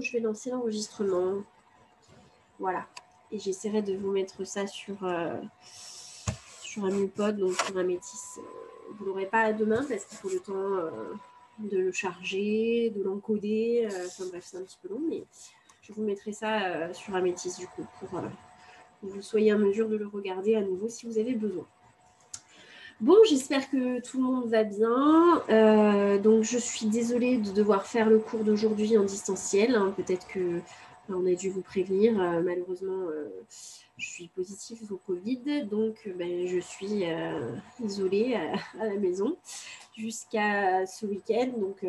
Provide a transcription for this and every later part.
je vais lancer l'enregistrement. Voilà. Et j'essaierai de vous mettre ça sur, euh, sur un Mupod, donc sur un métis. Vous ne l'aurez pas demain parce qu'il faut le temps euh, de le charger, de l'encoder. Euh, enfin bref, c'est un petit peu long, mais je vous mettrai ça sur un métis du coup pour que vous soyez en mesure de le regarder à nouveau si vous avez besoin. Bon, j'espère que tout le monde va bien. Euh, donc, je suis désolée de devoir faire le cours d'aujourd'hui en distanciel. Hein. Peut-être que on a dû vous prévenir. Euh, malheureusement, euh, je suis positive au Covid, donc ben, je suis isolée à, la maison jusqu'à ce week-end. Donc,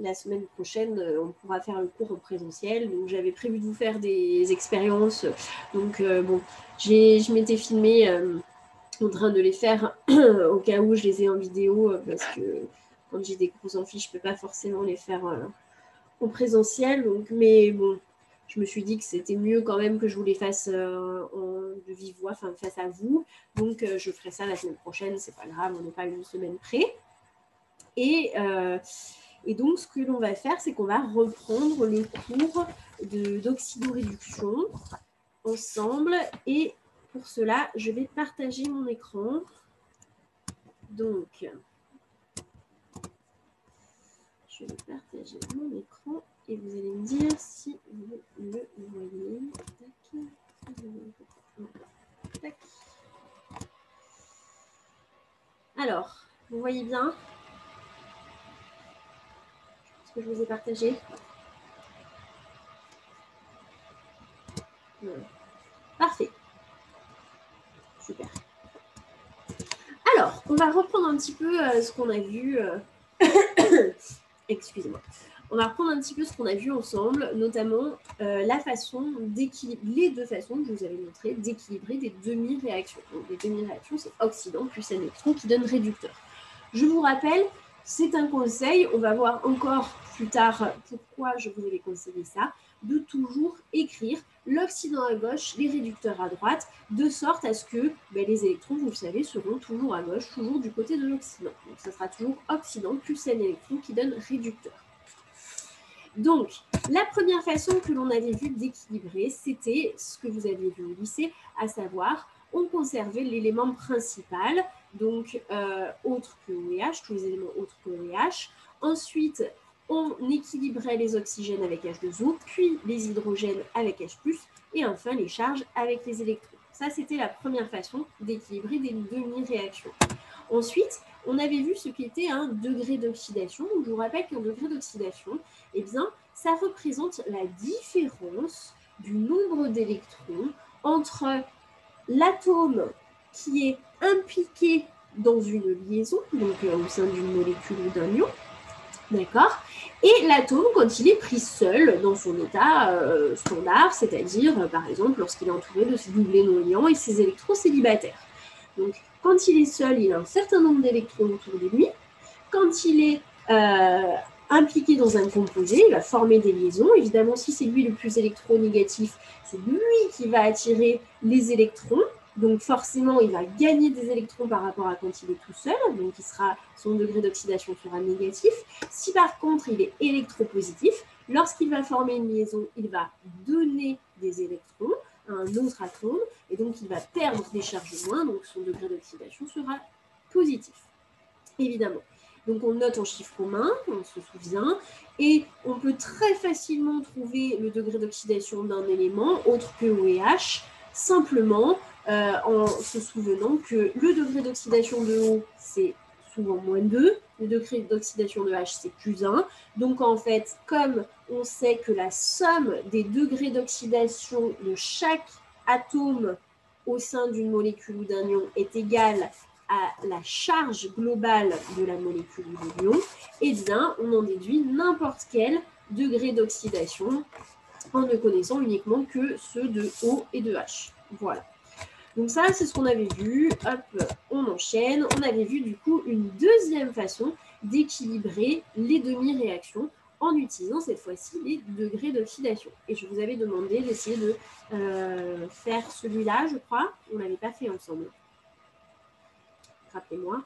la semaine prochaine, on pourra faire le cours en présentiel. Donc, j'avais prévu de vous faire des expériences. Donc, bon, je m'étais filmée en train de les faire au cas où je les ai en vidéo euh, parce que quand j'ai des gros amphis, je ne peux pas forcément les faire euh, en présentiel. Donc, mais bon, je me suis dit que c'était mieux quand même que je vous les fasse euh, en, de vive voix, face à vous. Donc, je ferai ça la semaine prochaine, c'est pas grave, on n'est pas une semaine près. Et, et donc, ce que l'on va faire, c'est qu'on va reprendre le cours d'oxydoréduction ensemble et pour cela, je vais partager mon écran. Donc, je vais partager mon écran et vous allez me dire si vous le voyez. Alors, vous voyez bien ce que je vous ai partagé? Parfait. Super. Alors, on va reprendre un petit peu euh, ce qu'on a vu. Euh, excusez-moi. On va reprendre un petit peu ce qu'on a vu ensemble, notamment euh, la façon les deux façons que je vous avais montrées d'équilibrer des demi-réactions. Donc, des demi-réactions, c'est oxydant plus un électron qui donne réducteur. Je vous rappelle, c'est un conseil. On va voir encore plus tard pourquoi je vous avais conseillé ça de toujours écrire l'oxydant à gauche, les réducteurs à droite, de sorte à ce que ben, les électrons, vous le savez, seront toujours à gauche, toujours du côté de l'oxydant. Donc, ça sera toujours oxydant plus un électron qui donne réducteur. Donc, la première façon que l'on avait vu d'équilibrer, c'était ce que vous avez vu au lycée, à savoir, on conservait l'élément principal, donc euh, autre que OEH, tous les éléments autres que OEH. Ensuite, on équilibrait les oxygènes avec H2O, puis les hydrogènes avec H+, et enfin les charges avec les électrons. Ça, c'était la première façon d'équilibrer des demi-réactions. Ensuite, on avait vu ce qu'était un degré d'oxydation. Je vous rappelle qu'un degré d'oxydation, eh bien, ça représente la différence du nombre d'électrons entre l'atome qui est impliqué dans une liaison, donc euh, au sein d'une molécule ou d'un ion, D'accord Et l'atome, quand il est pris seul dans son état euh, standard, c'est-à-dire, euh, par exemple, lorsqu'il est entouré de ses doublés non liants et ses électrons célibataires. Donc, quand il est seul, il a un certain nombre d'électrons autour de lui. Quand il est euh, impliqué dans un composé, il va former des liaisons. Évidemment, si c'est lui le plus électronégatif, c'est lui qui va attirer les électrons. Donc forcément, il va gagner des électrons par rapport à quand il est tout seul, donc il sera, son degré d'oxydation sera négatif. Si par contre il est électropositif, lorsqu'il va former une liaison, il va donner des électrons à un autre atome, et donc il va perdre des charges moins, donc son degré d'oxydation sera positif, évidemment. Donc on note en chiffres romains, on se souvient, et on peut très facilement trouver le degré d'oxydation d'un élément autre que OEH, simplement euh, en se souvenant que le degré d'oxydation de O, c'est souvent moins 2, le degré d'oxydation de H, c'est plus 1. Donc en fait, comme on sait que la somme des degrés d'oxydation de chaque atome au sein d'une molécule ou d'un ion est égale à la charge globale de la molécule ou de l'ion, eh bien, on en déduit n'importe quel degré d'oxydation en ne connaissant uniquement que ceux de O et de H. Voilà. Donc ça, c'est ce qu'on avait vu. Hop, on enchaîne. On avait vu du coup une deuxième façon d'équilibrer les demi-réactions en utilisant cette fois-ci les degrés d'oxydation. Et je vous avais demandé d'essayer de euh, faire celui-là, je crois. On ne l'avait pas fait ensemble. Rappelez-moi.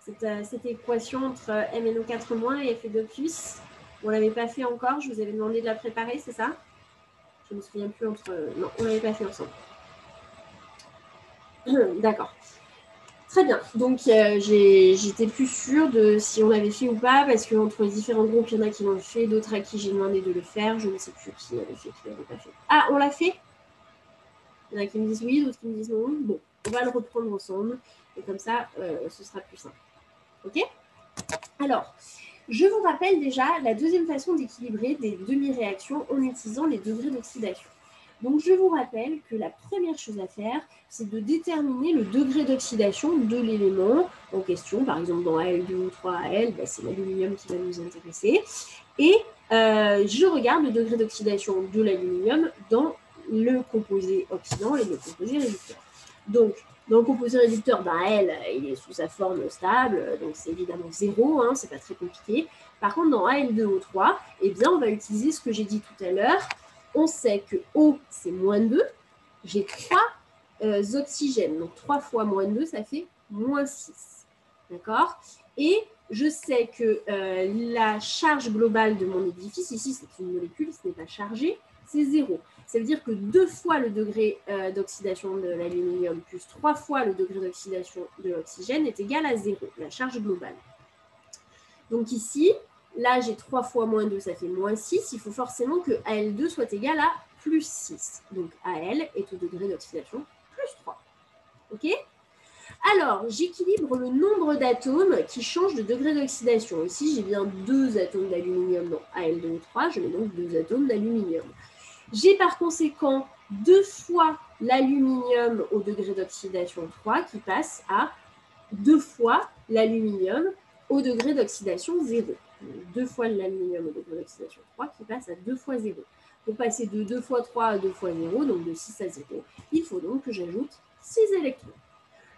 cette, euh, cette équation entre MNO4 moins et F2 plus. On ne l'avait pas fait encore, je vous avais demandé de la préparer, c'est ça? Je ne me souviens plus entre... Non, on ne l'avait pas fait ensemble. D'accord. Très bien. Donc, euh, j'étais plus sûre de si on l'avait fait ou pas, parce qu'entre les différents groupes, il y en a qui l'ont fait, d'autres à qui j'ai demandé de le faire. Je ne sais plus qui l'avait fait, qui l'avait pas fait. Ah, on l'a fait? Il y en a qui me disent oui, d'autres qui me disent non. Bon, on va le reprendre ensemble. Et comme ça, euh, ce sera plus simple. OK? Alors, je vous rappelle déjà la deuxième façon d'équilibrer des demi-réactions en utilisant les degrés d'oxydation. Donc, je vous rappelle que la première chose à faire, c'est de déterminer le degré d'oxydation de l'élément en question. Par exemple, dans AL2 ou 3AL, bah, c'est l'aluminium qui va nous intéresser. Et euh, je regarde le degré d'oxydation de l'aluminium dans le composé oxydant et le composé réducteur. Donc, dans le composé réducteur, bah, L, il est sous sa forme stable, donc c'est évidemment zéro, hein, c'est pas très compliqué. Par contre, dans AL2O3, eh bien, on va utiliser ce que j'ai dit tout à l'heure, on sait que O, c'est moins 2. J'ai 3 euh, oxygènes. Donc 3 fois moins 2, ça fait moins 6. D'accord? Et je sais que euh, la charge globale de mon édifice, ici c'est une molécule, ce n'est pas chargé, c'est 0. Ça veut dire que 2 fois le degré euh, d'oxydation de l'aluminium plus 3 fois le degré d'oxydation de l'oxygène est égal à 0, la charge globale. Donc ici, Là, j'ai 3 fois moins 2, ça fait moins 6. Il faut forcément que AL2 soit égal à plus 6. Donc AL est au degré d'oxydation plus 3. OK? Alors, j'équilibre le nombre d'atomes qui changent de degré d'oxydation. Ici, j'ai bien deux atomes d'aluminium dans Al2O3, je mets donc deux atomes d'aluminium. J'ai par conséquent deux fois l'aluminium au degré d'oxydation 3 qui passe à deux fois l'aluminium au degré d'oxydation 0 deux fois l'aluminium au degré d'oxydation 3 qui passe à 2 fois 0. Pour passer de 2 fois 3 à 2 fois 0, donc de 6 à 0, il faut donc que j'ajoute 6 électrons.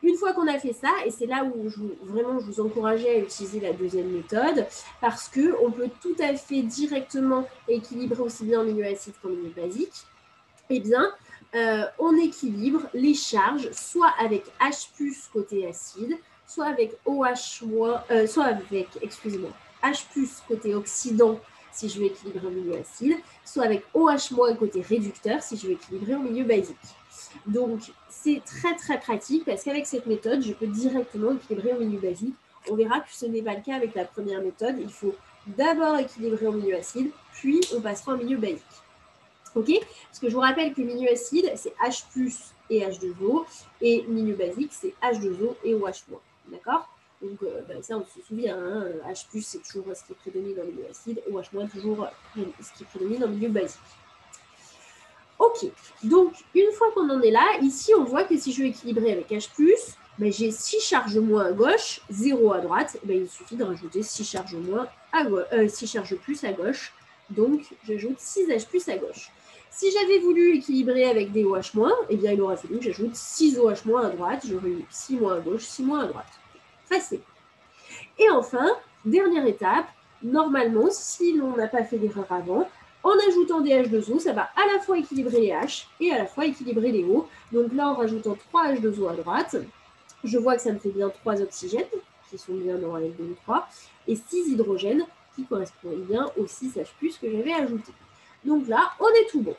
Une fois qu'on a fait ça, et c'est là où je, vraiment je vous encourageais à utiliser la deuxième méthode, parce qu'on peut tout à fait directement équilibrer aussi bien en milieu acide qu'en milieu basique, eh bien, euh, on équilibre les charges soit avec H côté acide, soit avec OH-, soit avec, excusez-moi, H côté oxydant si je veux équilibrer en milieu acide, soit avec OH- côté réducteur si je veux équilibrer en milieu basique. Donc, c'est très très pratique parce qu'avec cette méthode, je peux directement équilibrer en milieu basique. On verra que ce n'est pas le cas avec la première méthode. Il faut d'abord équilibrer en milieu acide, puis on passera en milieu basique. OK? Parce que je vous rappelle que milieu acide, c'est H et H2O, et milieu basique, c'est H2O et OH-. D'accord? Donc, euh, ben, ça, on se souvient, hein, H+, c'est toujours ce qui prédomine dans le milieu acide, OH- toujours ce qui prédomine dans le milieu basique. Ok, donc une fois qu'on en est là, ici, on voit que si je veux équilibrer avec H+, ben, j'ai 6 charges moins à gauche, 0 à droite, ben, il suffit de rajouter 6 charges, moins à euh, 6 charges plus à gauche, donc j'ajoute 6H+, à gauche. Si j'avais voulu équilibrer avec des OH-, eh bien, il aurait fallu que j'ajoute 6 OH- à droite, j'aurais eu 6 moins à gauche, 6 moins à droite. Et enfin, dernière étape, normalement, si l'on n'a pas fait d'erreur avant, en ajoutant des H2O, ça va à la fois équilibrer les H et à la fois équilibrer les O. Donc là, en rajoutant 3 H2O à droite, je vois que ça me fait bien 3 oxygènes, qui sont bien dans l 2 3, et 6 hydrogènes, qui correspondent bien aux 6 H+, que j'avais ajouté. Donc là, on est tout bon.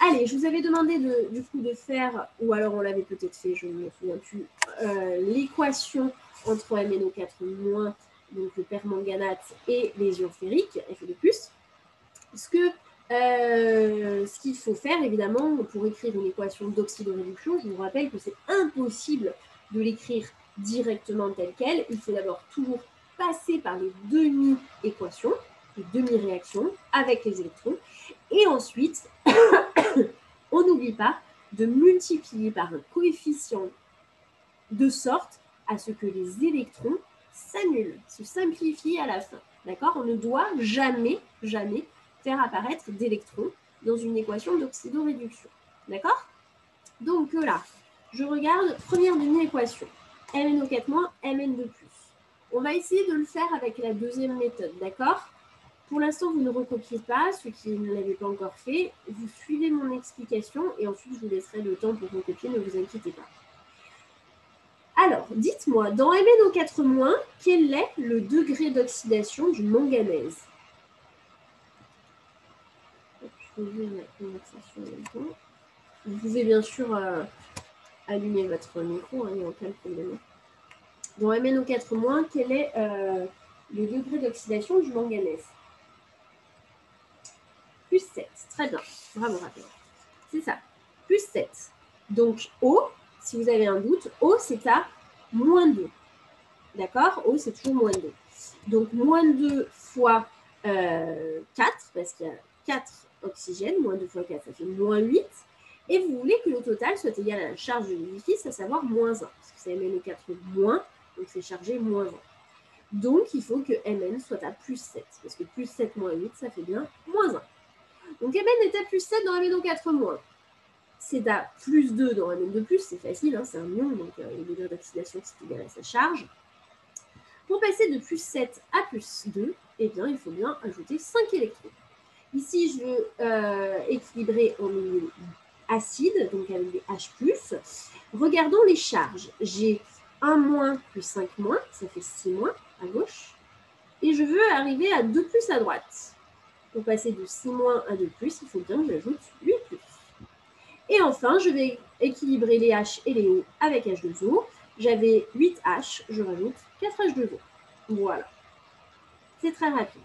Allez, je vous avais demandé de, du coup de faire, ou alors on l'avait peut-être fait, je ne me souviens plus, euh, l'équation entre MNO4-, donc le permanganate et les ions ferriques, Fe2+. Ce que euh, ce qu'il faut faire, évidemment, pour écrire une équation d'oxydoréduction, je vous rappelle que c'est impossible de l'écrire directement telle qu'elle. Il faut d'abord toujours passer par les demi-équations, les demi-réactions avec les électrons. Et ensuite, on n'oublie pas de multiplier par un coefficient de sorte à ce que les électrons s'annulent, se simplifient à la fin. D'accord? On ne doit jamais, jamais faire apparaître d'électrons dans une équation d'oxydoréduction. D'accord? Donc là, je regarde première demi-équation. MNO4-, MN2+. On va essayer de le faire avec la deuxième méthode, d'accord? Pour l'instant, vous ne recopiez pas, ceux qui ne l'avaient pas encore fait. Vous suivez mon explication et ensuite, je vous laisserai le temps pour recopier, ne vous inquiétez pas. Alors, dites-moi, dans MnO4-, quel est le degré d'oxydation du manganèse? Vous pouvez bien sûr euh, allumer votre micro, hein, il n'y a aucun problème. Dans MnO4-, quel est euh, le degré d'oxydation du manganèse? Plus 7. Très bien. Bravo, Raphaël. C'est ça. Plus 7. Donc, O, si vous avez un doute, O, c'est à moins 2. D'accord? O, c'est toujours moins 2. Donc, moins 2 fois 4, euh, parce qu'il y a 4 oxygènes, moins 2 fois 4, ça fait moins 8. Et vous voulez que le total soit égal à la charge de l'édifice, à savoir moins 1. Parce que c'est MnO4 moins, donc c'est chargé moins 1. Donc, il faut que Mn soit à plus 7. Parce que plus 7 moins 8, ça fait bien moins 1. Donc, Mn est à plus 7 dans MnO4 moins c'est à plus 2 dans un nombre de plus, c'est facile, hein, c'est un ion, donc euh, le degré d'oxydation c'est égal à sa charge. Pour passer de plus 7 à plus 2, eh bien, il faut bien ajouter 5 électrons. Ici, je veux euh, équilibrer en milieu acide, donc avec des H+. Regardons les charges. J'ai 1 moins plus 5 moins, ça fait 6 moins à gauche. Et je veux arriver à 2 plus à droite. Pour passer de 6 moins à 2 plus, il faut bien que j'ajoute 8 plus. Et enfin, je vais équilibrer les H et les O avec H2O. J'avais 8H, je rajoute 4H2O. Voilà. C'est très rapide.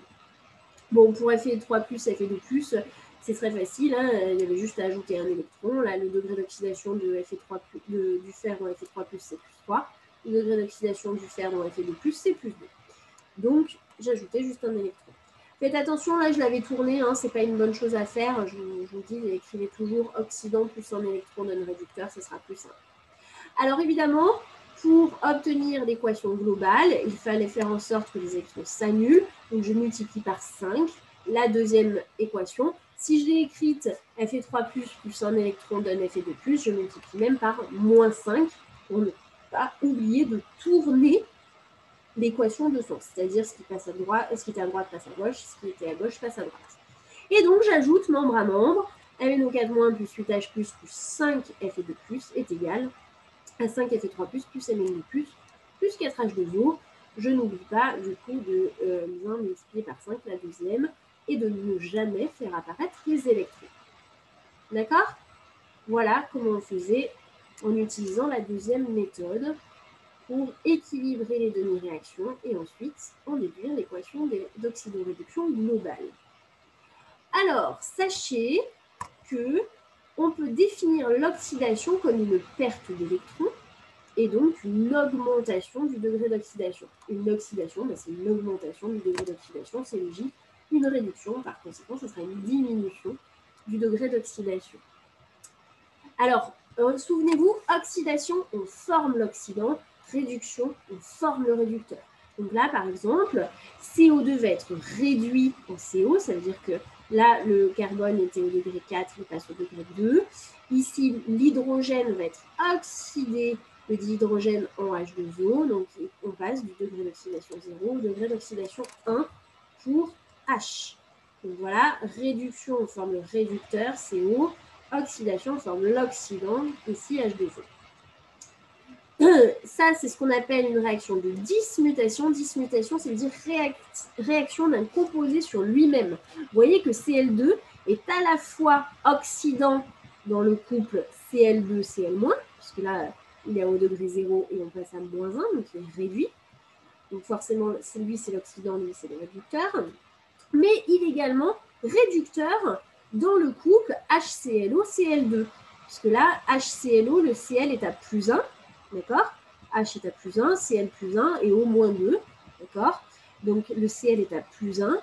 Bon, pour Fe3+, Fe2+, c'est très facile. Hein. Il y avait juste à ajouter un électron. Là, le degré d'oxydation de Fe3+, du fer dans Fe3+, c'est plus 3. Le degré d'oxydation du fer dans Fe2+, c'est plus 2. Donc, j'ajoutais juste un électron. Faites attention, là je l'avais tourné, hein, c'est pas une bonne chose à faire. Je, vous dis, écrivez toujours oxydant plus un électron d'un réducteur, ce sera plus simple. Alors évidemment, pour obtenir l'équation globale, il fallait faire en sorte que les électrons s'annulent. Donc je multiplie par 5 la deuxième équation. Si je l'ai écrite Fe3 plus un électron donne Fe2 je multiplie même par moins 5 pour ne pas oublier de tourner l'équation de source, c'est-à-dire ce qui passe à droite, ce qui était à droite passe à gauche, ce qui était à gauche passe à droite. Et donc j'ajoute membre à membre, MnO4- plus 8H plus 5 Fe2 est égal à 5 Fe3 plus Mn2 plus 4H2O. Je n'oublie pas du coup de euh, multiplier par 5 la deuxième et de ne jamais faire apparaître les électrons. D'accord? Voilà comment on faisait en utilisant la deuxième méthode pour équilibrer les demi-réactions et ensuite en déduire l'équation d'oxydoréduction globale. Alors, sachez que on peut définir l'oxydation comme une perte d'électrons et donc une augmentation du degré d'oxydation. Une oxydation, ben, c'est une augmentation du degré d'oxydation, c'est logique. Une réduction, par conséquent, ce sera une diminution du degré d'oxydation. Alors, euh, souvenez-vous, oxydation, on forme l'oxydant, réduction, on forme le réducteur. Donc là, par exemple, CO2 va être réduit en CO, ça veut dire que là, le carbone était au degré 4, il passe au degré 2. Ici, l'hydrogène va être oxydé le dihydrogène en H2O, donc on passe du degré d'oxydation 0 au degré d'oxydation 1 pour H. Donc voilà, réduction, on forme réducteur CO, oxydation, on forme l'oxydant, ici H2O. Ça, c'est ce qu'on appelle une réaction de dismutation. Dismutation, c'est dire réaction d'un composé sur lui-même. Vous voyez que Cl2 est à la fois oxydant dans le couple Cl2-Cl-, puisque là, il est au degré 0 et on passe à moins 1, donc il est réduit. Donc forcément, lui, c'est l'oxydant, lui, c'est le réducteur. Mais il est également réducteur dans le couple HClO-Cl2. Puisque là, HClO, le Cl est à plus 1, D'accord H est à plus 1, Cl plus 1 et O moins 2. D'accord Donc le Cl est à plus 1.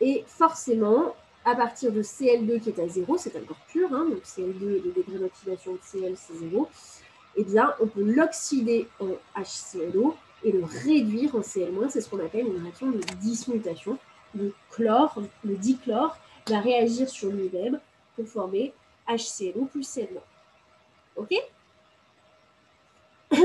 Et forcément, à partir de Cl2 qui est à 0, c'est encore pur, hein, donc Cl2, le degré d'oxydation de Cl, c'est 0, eh bien, on peut l'oxyder en HClO et le réduire en Cl-, c'est ce qu'on appelle une réaction de dismutation. Le chlore, le dichlore, va réagir sur lui-même pour former HClO plus Cl-. OK?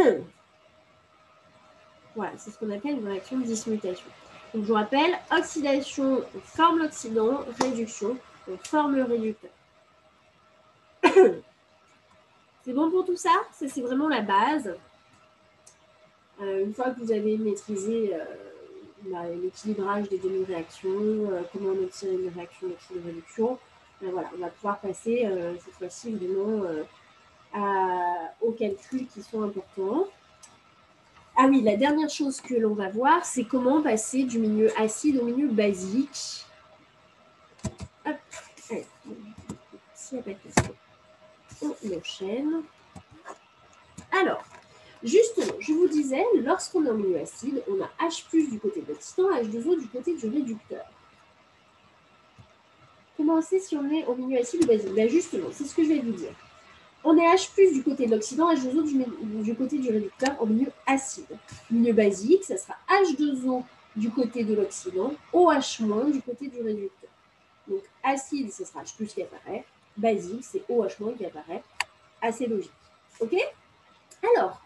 voilà, c'est ce qu'on appelle une réaction de dismutation. Donc, je vous rappelle, oxydation, on forme l'oxydant, réduction, on forme le réducteur. c'est bon pour tout ça? Ça, c'est vraiment la base. Euh, une fois que vous avez maîtrisé euh, l'équilibrage des demi-réactions, comment on obtient une réaction d'équilibre-réduction, ben voilà, on va pouvoir passer cette fois-ci vraiment aux calculs qui sont importants. Ah oui, la dernière chose que l'on va voir, c'est comment passer du milieu acide au milieu basique. Hop, allez, on enchaîne. Alors, justement, je vous disais, lorsqu'on est en milieu acide, on a H du côté de l'oxydant, H2O du côté du réducteur. Comment c'est si on est en milieu acide ou basique ben Justement, c'est ce que je vais vous dire. On est H du côté de l'oxydant, H2O du, côté du réducteur en milieu acide. Milieu basique, ça sera H2O du côté de l'oxydant, OH- du côté du réducteur. Donc acide, ce sera H qui apparaît. Basique, c'est OH- qui apparaît. Assez logique. OK? Alors,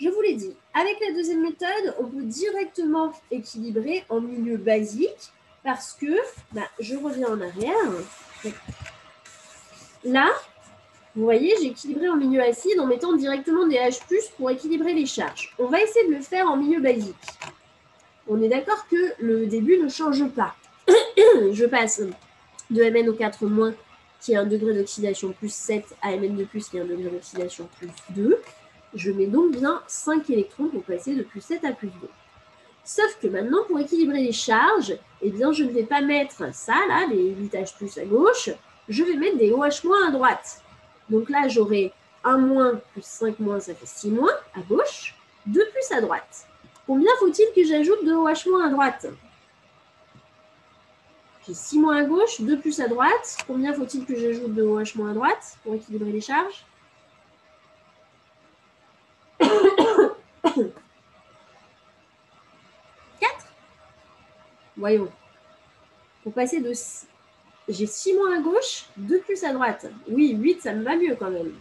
je vous l'ai dit, avec la deuxième méthode, on peut directement équilibrer en milieu basique parce que, bah, je reviens en arrière. Là, vous voyez, j'ai équilibré en milieu acide en mettant directement des H+, pour équilibrer les charges. On va essayer de le faire en milieu basique. On est d'accord que le début ne change pas. Je passe de MnO4- qui a un degré d'oxydation plus 7 à Mn2+, qui a un degré d'oxydation plus 2. Je mets donc bien 5 électrons pour passer de plus 7 à plus 2. Sauf que maintenant, pour équilibrer les charges, eh bien, je ne vais pas mettre ça, là, les 8 H+, à gauche, je vais mettre des OH- à droite. Donc là, j'aurai 1 moins plus 5 moins, ça fait 6 moins à gauche, 2 plus à droite. Combien faut-il que j'ajoute de OH- moins à droite? J'ai 6 moins à gauche, 2 plus à droite. Combien faut-il que j'ajoute de OH- moins à droite pour équilibrer les charges? 4 Voyons. Pour passer de j'ai 6 moins à gauche, 2 plus à droite. Oui, 8, ça me va mieux quand même.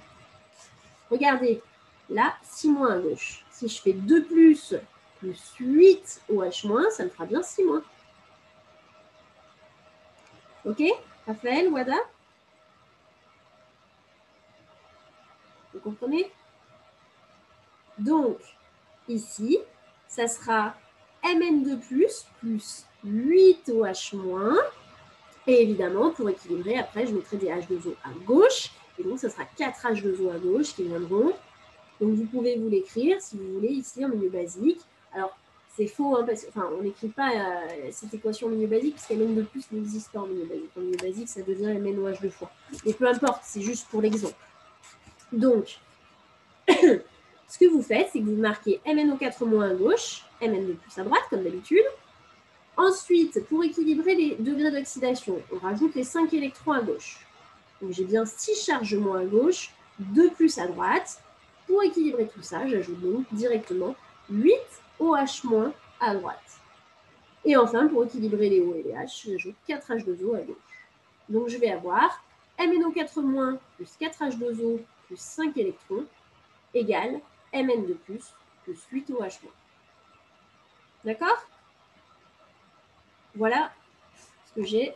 Regardez, là, 6 moins à gauche. Si je fais 2 plus, plus 8 OH moins, ça me fera bien 6 moins. Ok Raphaël, Wada Vous comprenez? Donc, ici, ça sera Mn2+, plus 8 OH moins, et évidemment, pour équilibrer, après, je mettrai des H2O à gauche. Et donc, ce sera 4 H2O à gauche qui viendront. Donc, vous pouvez vous l'écrire, si vous voulez, ici en milieu basique. Alors, c'est faux, hein, parce enfin, on n'écrit pas euh, cette équation en milieu basique, parce qu'MN de plus n'existe pas en milieu basique. En milieu basique, ça devient MNOH deux fois. Mais peu importe, c'est juste pour l'exemple. Donc, ce que vous faites, c'est que vous marquez MNO4- à gauche, MN de plus à droite, comme d'habitude. Ensuite, pour équilibrer les degrés d'oxydation, on rajoute les 5 électrons à gauche. Donc j'ai bien 6 charges moins à gauche, 2 plus à droite. Pour équilibrer tout ça, j'ajoute donc directement 8 OH- à droite. Et enfin, pour équilibrer les O et les H, j'ajoute 4 H2O à gauche. Donc je vais avoir MnO4- plus 4 H2O plus 5 électrons égale Mn2+, plus 8 OH-. D'accord? Voilà ce que j'ai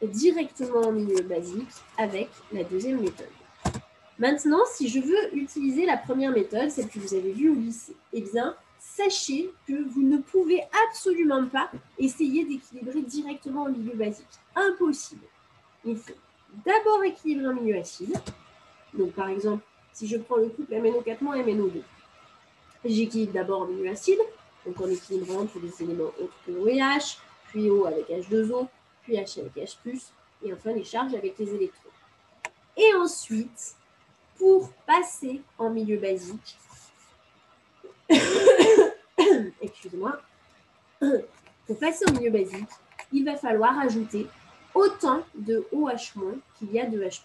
directement en milieu basique avec la deuxième méthode. Maintenant, si je veux utiliser la première méthode, celle que vous avez vue au lycée, eh bien, sachez que vous ne pouvez absolument pas essayer d'équilibrer directement en milieu basique. Impossible. Il faut d'abord équilibrer en milieu acide. Donc, par exemple, si je prends le couple MNO4- et MNO2, j'équilibre d'abord en milieu acide, donc en équilibrant tous les éléments autres que OH, puis O avec H2O, puis H avec H+, et enfin les charges avec les électrons. Et ensuite, pour passer en milieu basique, excusez-moi, pour passer en milieu basique, il va falloir ajouter autant de OH- qu'il y a de H+.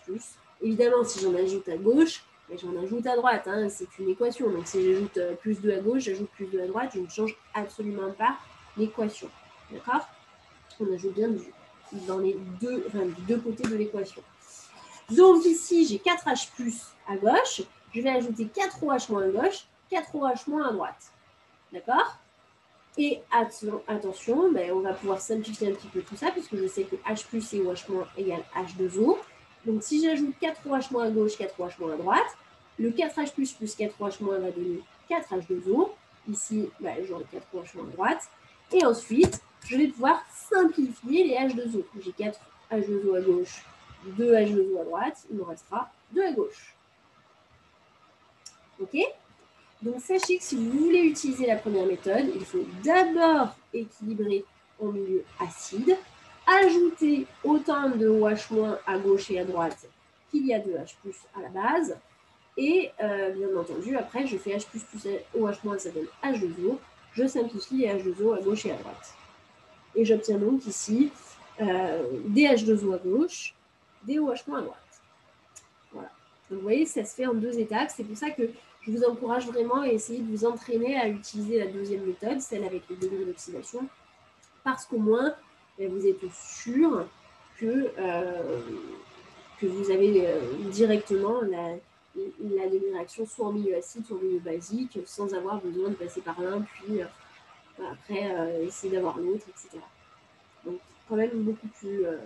Évidemment, si j'en ajoute à gauche, j'en ajoute à droite, hein, c'est une équation. Donc si j'ajoute euh, plus 2 à gauche, j'ajoute plus 2 à droite, je ne change absolument pas l'équation. D'accord? On ajoute bien dans les deux, deux côtés de l'équation. Donc ici, j'ai 4H à gauche, je vais ajouter 4OH- à gauche, 4OH- à droite. D'accord? Et attention, ben, on va pouvoir simplifier un petit peu tout ça, puisque je sais que H et OH- égale H2O. Donc si j'ajoute 4OH- à gauche, 4OH- à droite, le 4H plus plus 4OH- va donner 4H2O. Ici, bah, j'aurai 4 H à droite. Et ensuite, je vais pouvoir simplifier les H2O. J'ai 4 H2O à gauche, 2 H2O à droite. Il me restera 2 à gauche. OK? Donc, sachez que si vous voulez utiliser la première méthode, il faut d'abord équilibrer en milieu acide, ajouter autant de OH- à gauche et à droite qu'il y a de H+, à la base, et euh, bien entendu, après, je fais H+, OH-, ça donne H2O. Je simplifie les H2O à gauche et à droite. Et j'obtiens donc ici euh, des H2O à gauche, des OH- à droite. Voilà. Donc, vous voyez, ça se fait en deux étapes. C'est pour ça que je vous encourage vraiment à essayer de vous entraîner à utiliser la deuxième méthode, celle avec le degré d'oxydation, parce qu'au moins, vous êtes sûr que, euh, que vous avez directement la, la demi-réaction soit en milieu acide, soit en milieu basique, sans avoir besoin de passer par l'un, puis euh, après euh, essayer d'avoir l'autre, etc. Donc, quand même beaucoup plus euh,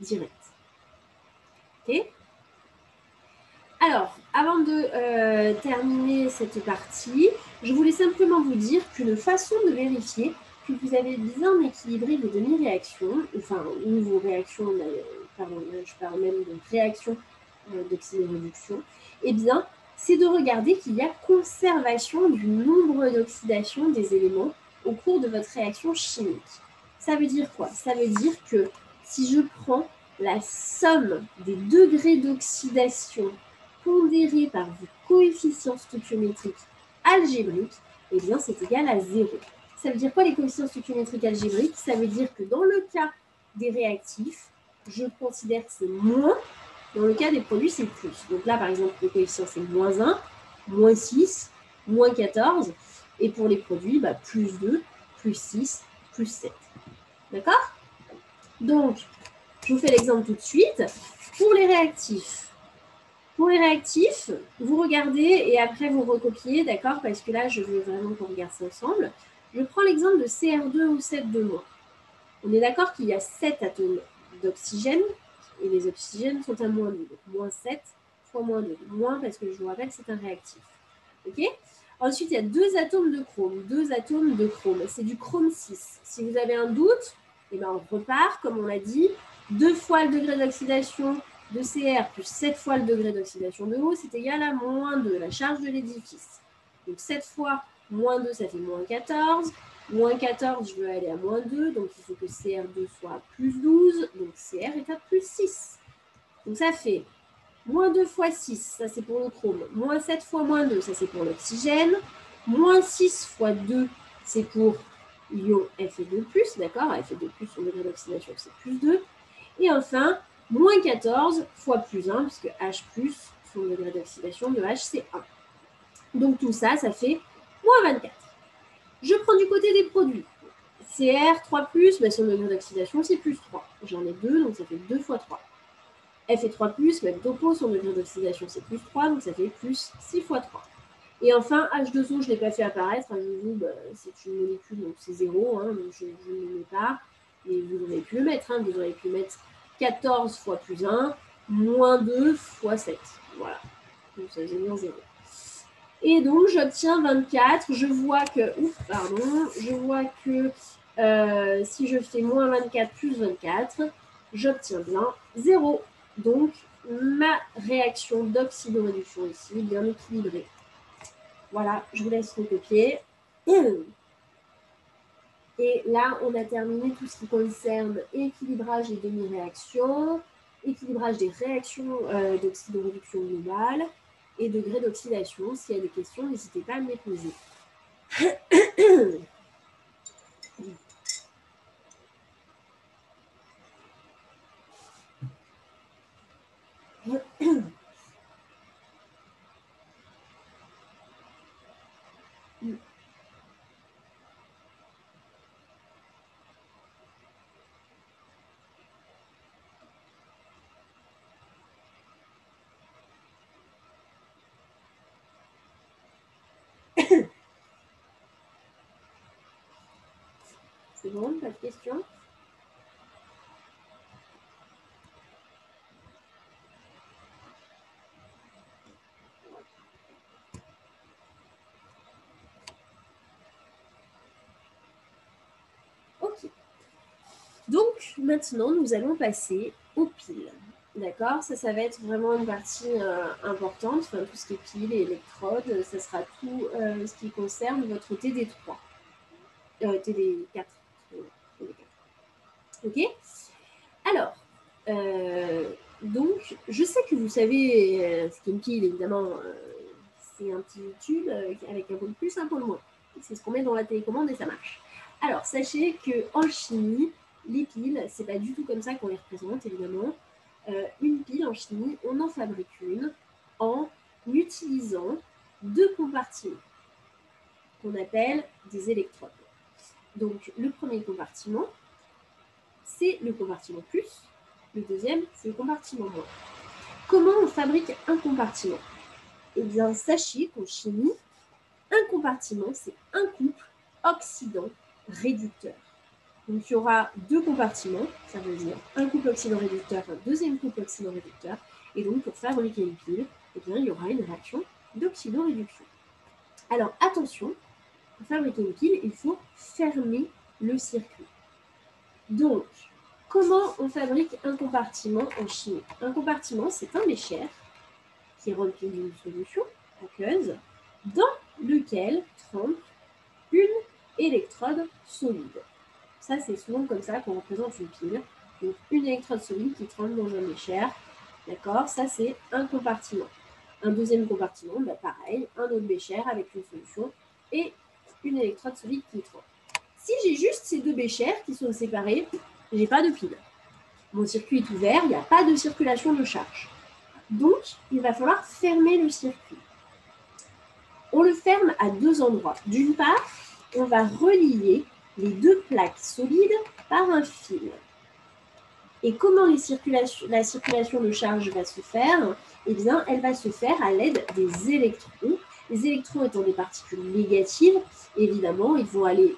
direct. Ok? Alors, avant de terminer cette partie, je voulais simplement vous dire qu'une façon de vérifier que vous avez bien équilibré vos demi-réactions, enfin, ou vos réactions, pardon, je parle même de réactions d'oxydoréduction, eh bien, c'est de regarder qu'il y a conservation du nombre d'oxydation des éléments au cours de votre réaction chimique. Ça veut dire quoi? Ça veut dire que si je prends la somme des degrés d'oxydation pondérés par vos coefficients stoichiométriques algébriques, eh bien, c'est égal à zéro. Ça veut dire quoi les coefficients stoichiométriques algébriques? Ça veut dire que dans le cas des réactifs, je considère que c'est moins dans le cas des produits, c'est plus. Donc là, par exemple, le coefficient, c'est moins 1, moins 6, moins 14. Et pour les produits, bah, plus 2, plus 6, plus 7. D'accord? Donc, je vous fais l'exemple tout de suite. Pour les réactifs, pour les réactifs, vous regardez et après vous recopiez, d'accord? Parce que là, je veux vraiment qu'on regarde ça ensemble. Je prends l'exemple de CR2 ou 7 de moins. On est d'accord qu'il y a 7 atomes d'oxygène et les oxygènes sont à moins 2. Donc moins 7 fois moins 2. Moins parce que je vous rappelle, c'est un réactif. OK? Ensuite, il y a deux atomes de chrome. Deux atomes de chrome. C'est du chrome 6. Si vous avez un doute, eh ben, on repart, comme on l'a dit. Deux fois le degré d'oxydation de CR plus 7 fois le degré d'oxydation de O, c'est égal à moins 2, la charge de l'édifice. Donc 7 fois moins 2, ça fait moins 14. Moins 14, je veux aller à moins 2, donc il faut que CR2 soit plus 12, donc CR est à plus 6. Donc ça fait moins 2 fois 6, ça c'est pour le chrome, moins 7 fois moins 2, ça c'est pour l'oxygène, moins 6 fois 2, c'est pour l'ion Fe2+, d'accord Fe2+, son degré d'oxydation, c'est plus 2. Et enfin, moins 14 fois plus 1, puisque H+, son degré d'oxydation de H, c'est 1. Donc tout ça, ça fait moins 24. Je prends du côté des produits. CR 3, bah, son degré d'oxydation, c'est plus 3. J'en ai 2, donc ça fait 2 fois 3. F est 3, même topo, son degré d'oxydation, c'est plus 3, donc ça fait plus 6 fois 3. Et enfin, H2O, je ne l'ai pas fait apparaître. H2O, bah, c'est une molécule, donc c'est 0, hein, donc je, ne le mets pas. Et vous auriez pu le mettre, hein, vous auriez pu mettre 14 fois plus 1, moins 2 fois 7. Voilà. Donc ça faisait bien 0. Et donc, j'obtiens 24. Je vois que, ouf, pardon, je vois que euh, si je fais moins 24 plus 24, j'obtiens bien 0. Donc, ma réaction d'oxydoréduction ici, bien équilibrée. Voilà, je vous laisse recopier. Et là, on a terminé tout ce qui concerne équilibrage des demi-réactions, équilibrage des réactions euh, d'oxydoréduction globale, et degré d'oxydation. S'il y a des questions, n'hésitez pas à me les poser. C'est bon, pas de questions Ok. Donc, maintenant, nous allons passer aux piles. D'accord? Ça, ça va être vraiment une partie euh, importante. Enfin, tout ce qui est piles et électrodes, ça sera tout euh, ce qui concerne votre TD3. TD4. Ok Alors, donc, je sais que vous savez une pile, évidemment. c'est un petit tube avec un pôle plus, un pôle moins. C'est ce qu'on met dans la télécommande et ça marche. Alors, sachez qu'en chimie, les piles, c'est pas du tout comme ça qu'on les représente, évidemment. Euh, une pile en chimie, on en fabrique une en utilisant deux compartiments qu'on appelle des électrodes. Donc le premier compartiment, c'est le compartiment plus, le deuxième, c'est le compartiment moins. Comment on fabrique un compartiment? Eh bien, sachez qu'en chimie, un compartiment, c'est un couple oxydant-réducteur. Donc, il y aura deux compartiments, ça veut dire un couple oxydant-réducteur, un deuxième couple oxydant-réducteur. Et donc, pour fabriquer une pile, eh bien, il y aura une réaction d'oxydant-réduction. Alors, attention, pour fabriquer une pile, il faut fermer le circuit. Donc, comment on fabrique un compartiment en chimie Un compartiment, c'est un bécher qui est rempli d'une solution aqueuse dans lequel trempe une électrode solide. Ça, c'est souvent comme ça qu'on représente une pile. Donc, une électrode solide qui trempe dans un bécher. D'accord? Ça, c'est un compartiment. Un deuxième compartiment, bah, pareil, un autre bécher avec une solution et une électrode solide qui trempe. Si j'ai juste ces deux béchers qui sont séparés, j'ai pas de pile. Mon circuit est ouvert, il n'y a pas de circulation de charge. Donc, il va falloir fermer le circuit. On le ferme à deux endroits. D'une part, on va relier les deux plaques solides par un fil. Et comment la circulation de charge va se faire? Eh bien, elle va se faire à l'aide des électrons. Les électrons étant des particules négatives, évidemment, ils vont aller,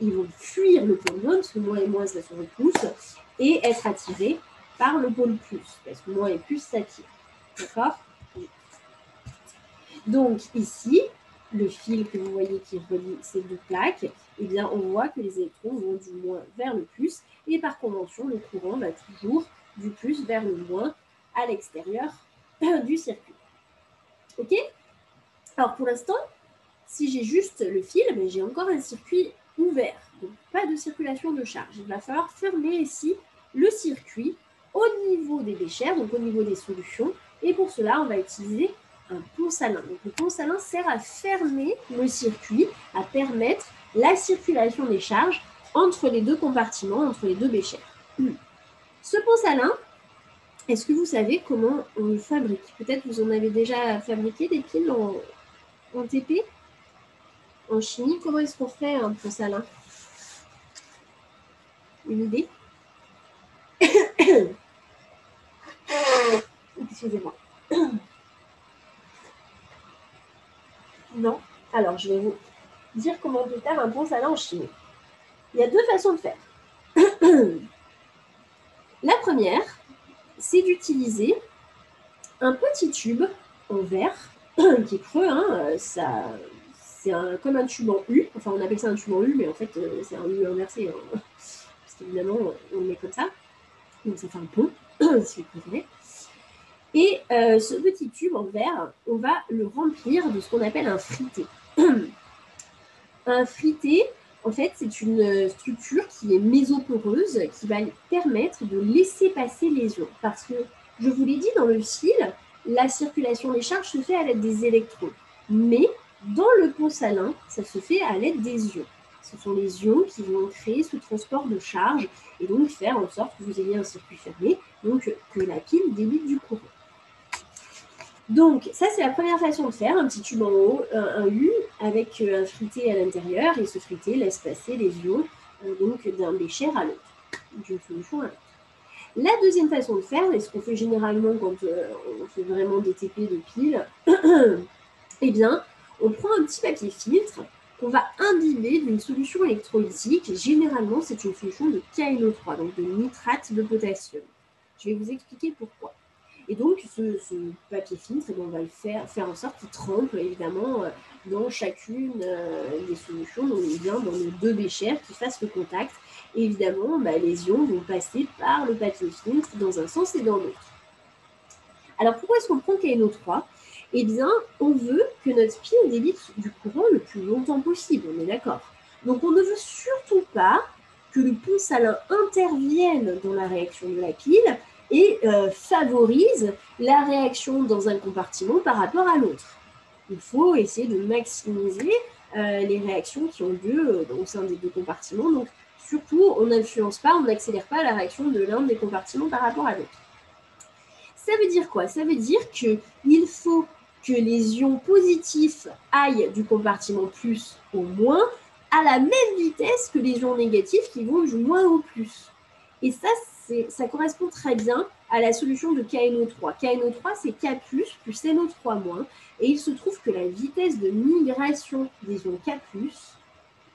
ils vont fuir le pôle moins, parce que moins et moins, ça se repousse, et être attirés par le pôle plus, parce que moins et plus s'attirent. D'accord? Donc ici, le fil que vous voyez qui relie ces deux plaques, eh bien, on voit que les électrons vont du moins vers le plus, et par convention, le courant va toujours du plus vers le moins à l'extérieur du circuit. OK? Alors, pour l'instant, si j'ai juste le fil, ben, j'ai encore un circuit ouvert, donc pas de circulation de charge. Il va falloir fermer ici le circuit au niveau des déchets, donc au niveau des solutions, et pour cela, on va utiliser un pont salin. Donc, le pont salin sert à fermer le circuit, à permettre la circulation des charges entre les deux compartiments, entre les deux béchers. Ce pont salin, est-ce que vous savez comment on le fabrique? Peut-être vous en avez déjà fabriqué des piles en, en TP, en chimie. Comment est-ce qu'on fait un pont salin? Une idée? Excusez-moi. Non? Alors, je vais vous dire comment on peut faire un salin en chimie. Il y a deux façons de faire. La première, c'est d'utiliser un petit tube en verre qui est creux. Hein, ça, comme un tube en U. Enfin, on appelle ça un tube en U, mais en fait, euh, c'est un U inversé. Hein, parce qu'évidemment, on le met comme ça. Donc, ça fait un pont, si vous préférez. Et euh, ce petit tube en verre, on va le remplir de ce qu'on appelle un frité. un frité, en fait, c'est une structure qui est mésoporeuse, qui va permettre de laisser passer les ions. Parce que, je vous l'ai dit, dans le fil, la circulation des charges se fait à l'aide des électrons. Mais dans le pont salin, ça se fait à l'aide des ions. Ce sont les ions qui vont créer ce transport de charge et donc faire en sorte que vous ayez un circuit fermé, donc que la pile débite du courant. Donc, ça, c'est la première façon de faire. Un petit tube en haut, un, U, avec euh, un frité à l'intérieur. Et ce frité laisse passer les ions euh, donc d'un bécher à l'autre, d'une solution à l'autre. La deuxième façon de faire, et ce qu'on fait généralement quand euh, on fait vraiment des TP de piles, eh bien, on prend un petit papier filtre qu'on va imbiber d'une solution électrolytique. Généralement, c'est une solution de KNO3, donc de nitrate de potassium. Je vais vous expliquer pourquoi. Et donc, ce, papier filtre, on va le faire, faire en sorte qu'il trempe évidemment euh, dans chacune euh, des solutions, dans nos deux béchères qui fassent le contact. évidemment, bah, les ions vont passer par le papier filtre dans un sens et dans l'autre. Alors pourquoi est-ce qu'on prend KNO3 Eh bien, on veut que notre pile débite du courant le plus longtemps possible, on est d'accord. Donc on ne veut surtout pas que le pont salin intervienne dans la réaction de la pile et euh, favorise la réaction dans un compartiment par rapport à l'autre. Il faut essayer de maximiser euh, les réactions qui ont lieu euh, au sein des deux compartiments. Donc, surtout, on n'influence pas, on n'accélère pas la réaction de l'un des compartiments par rapport à l'autre. Ça veut dire quoi? Ça veut dire qu'il faut que les ions positifs aillent du compartiment plus au moins à la même vitesse que les ions négatifs qui vont du moins au plus. Et ça, ça correspond très bien à la solution de KNO3. KNO3, c'est K+, plus NO3-. Et il se trouve que la vitesse de migration des ions K+,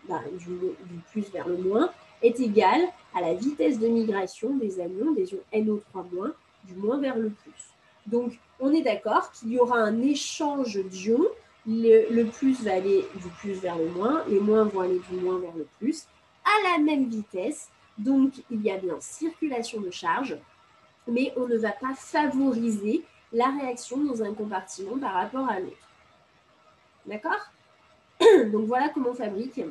bah, du, du, plus vers le moins, est égale à la vitesse de migration des anions des ions NO3-, du moins vers le plus. Donc, on est d'accord qu'il y aura un échange d'ions. Le, plus va aller du plus vers le moins, les moins vont aller du moins vers le plus, à la même vitesse, donc, il y a bien circulation de charge, mais on ne va pas favoriser la réaction dans un compartiment par rapport à l'autre. D'accord? Donc, voilà comment on fabrique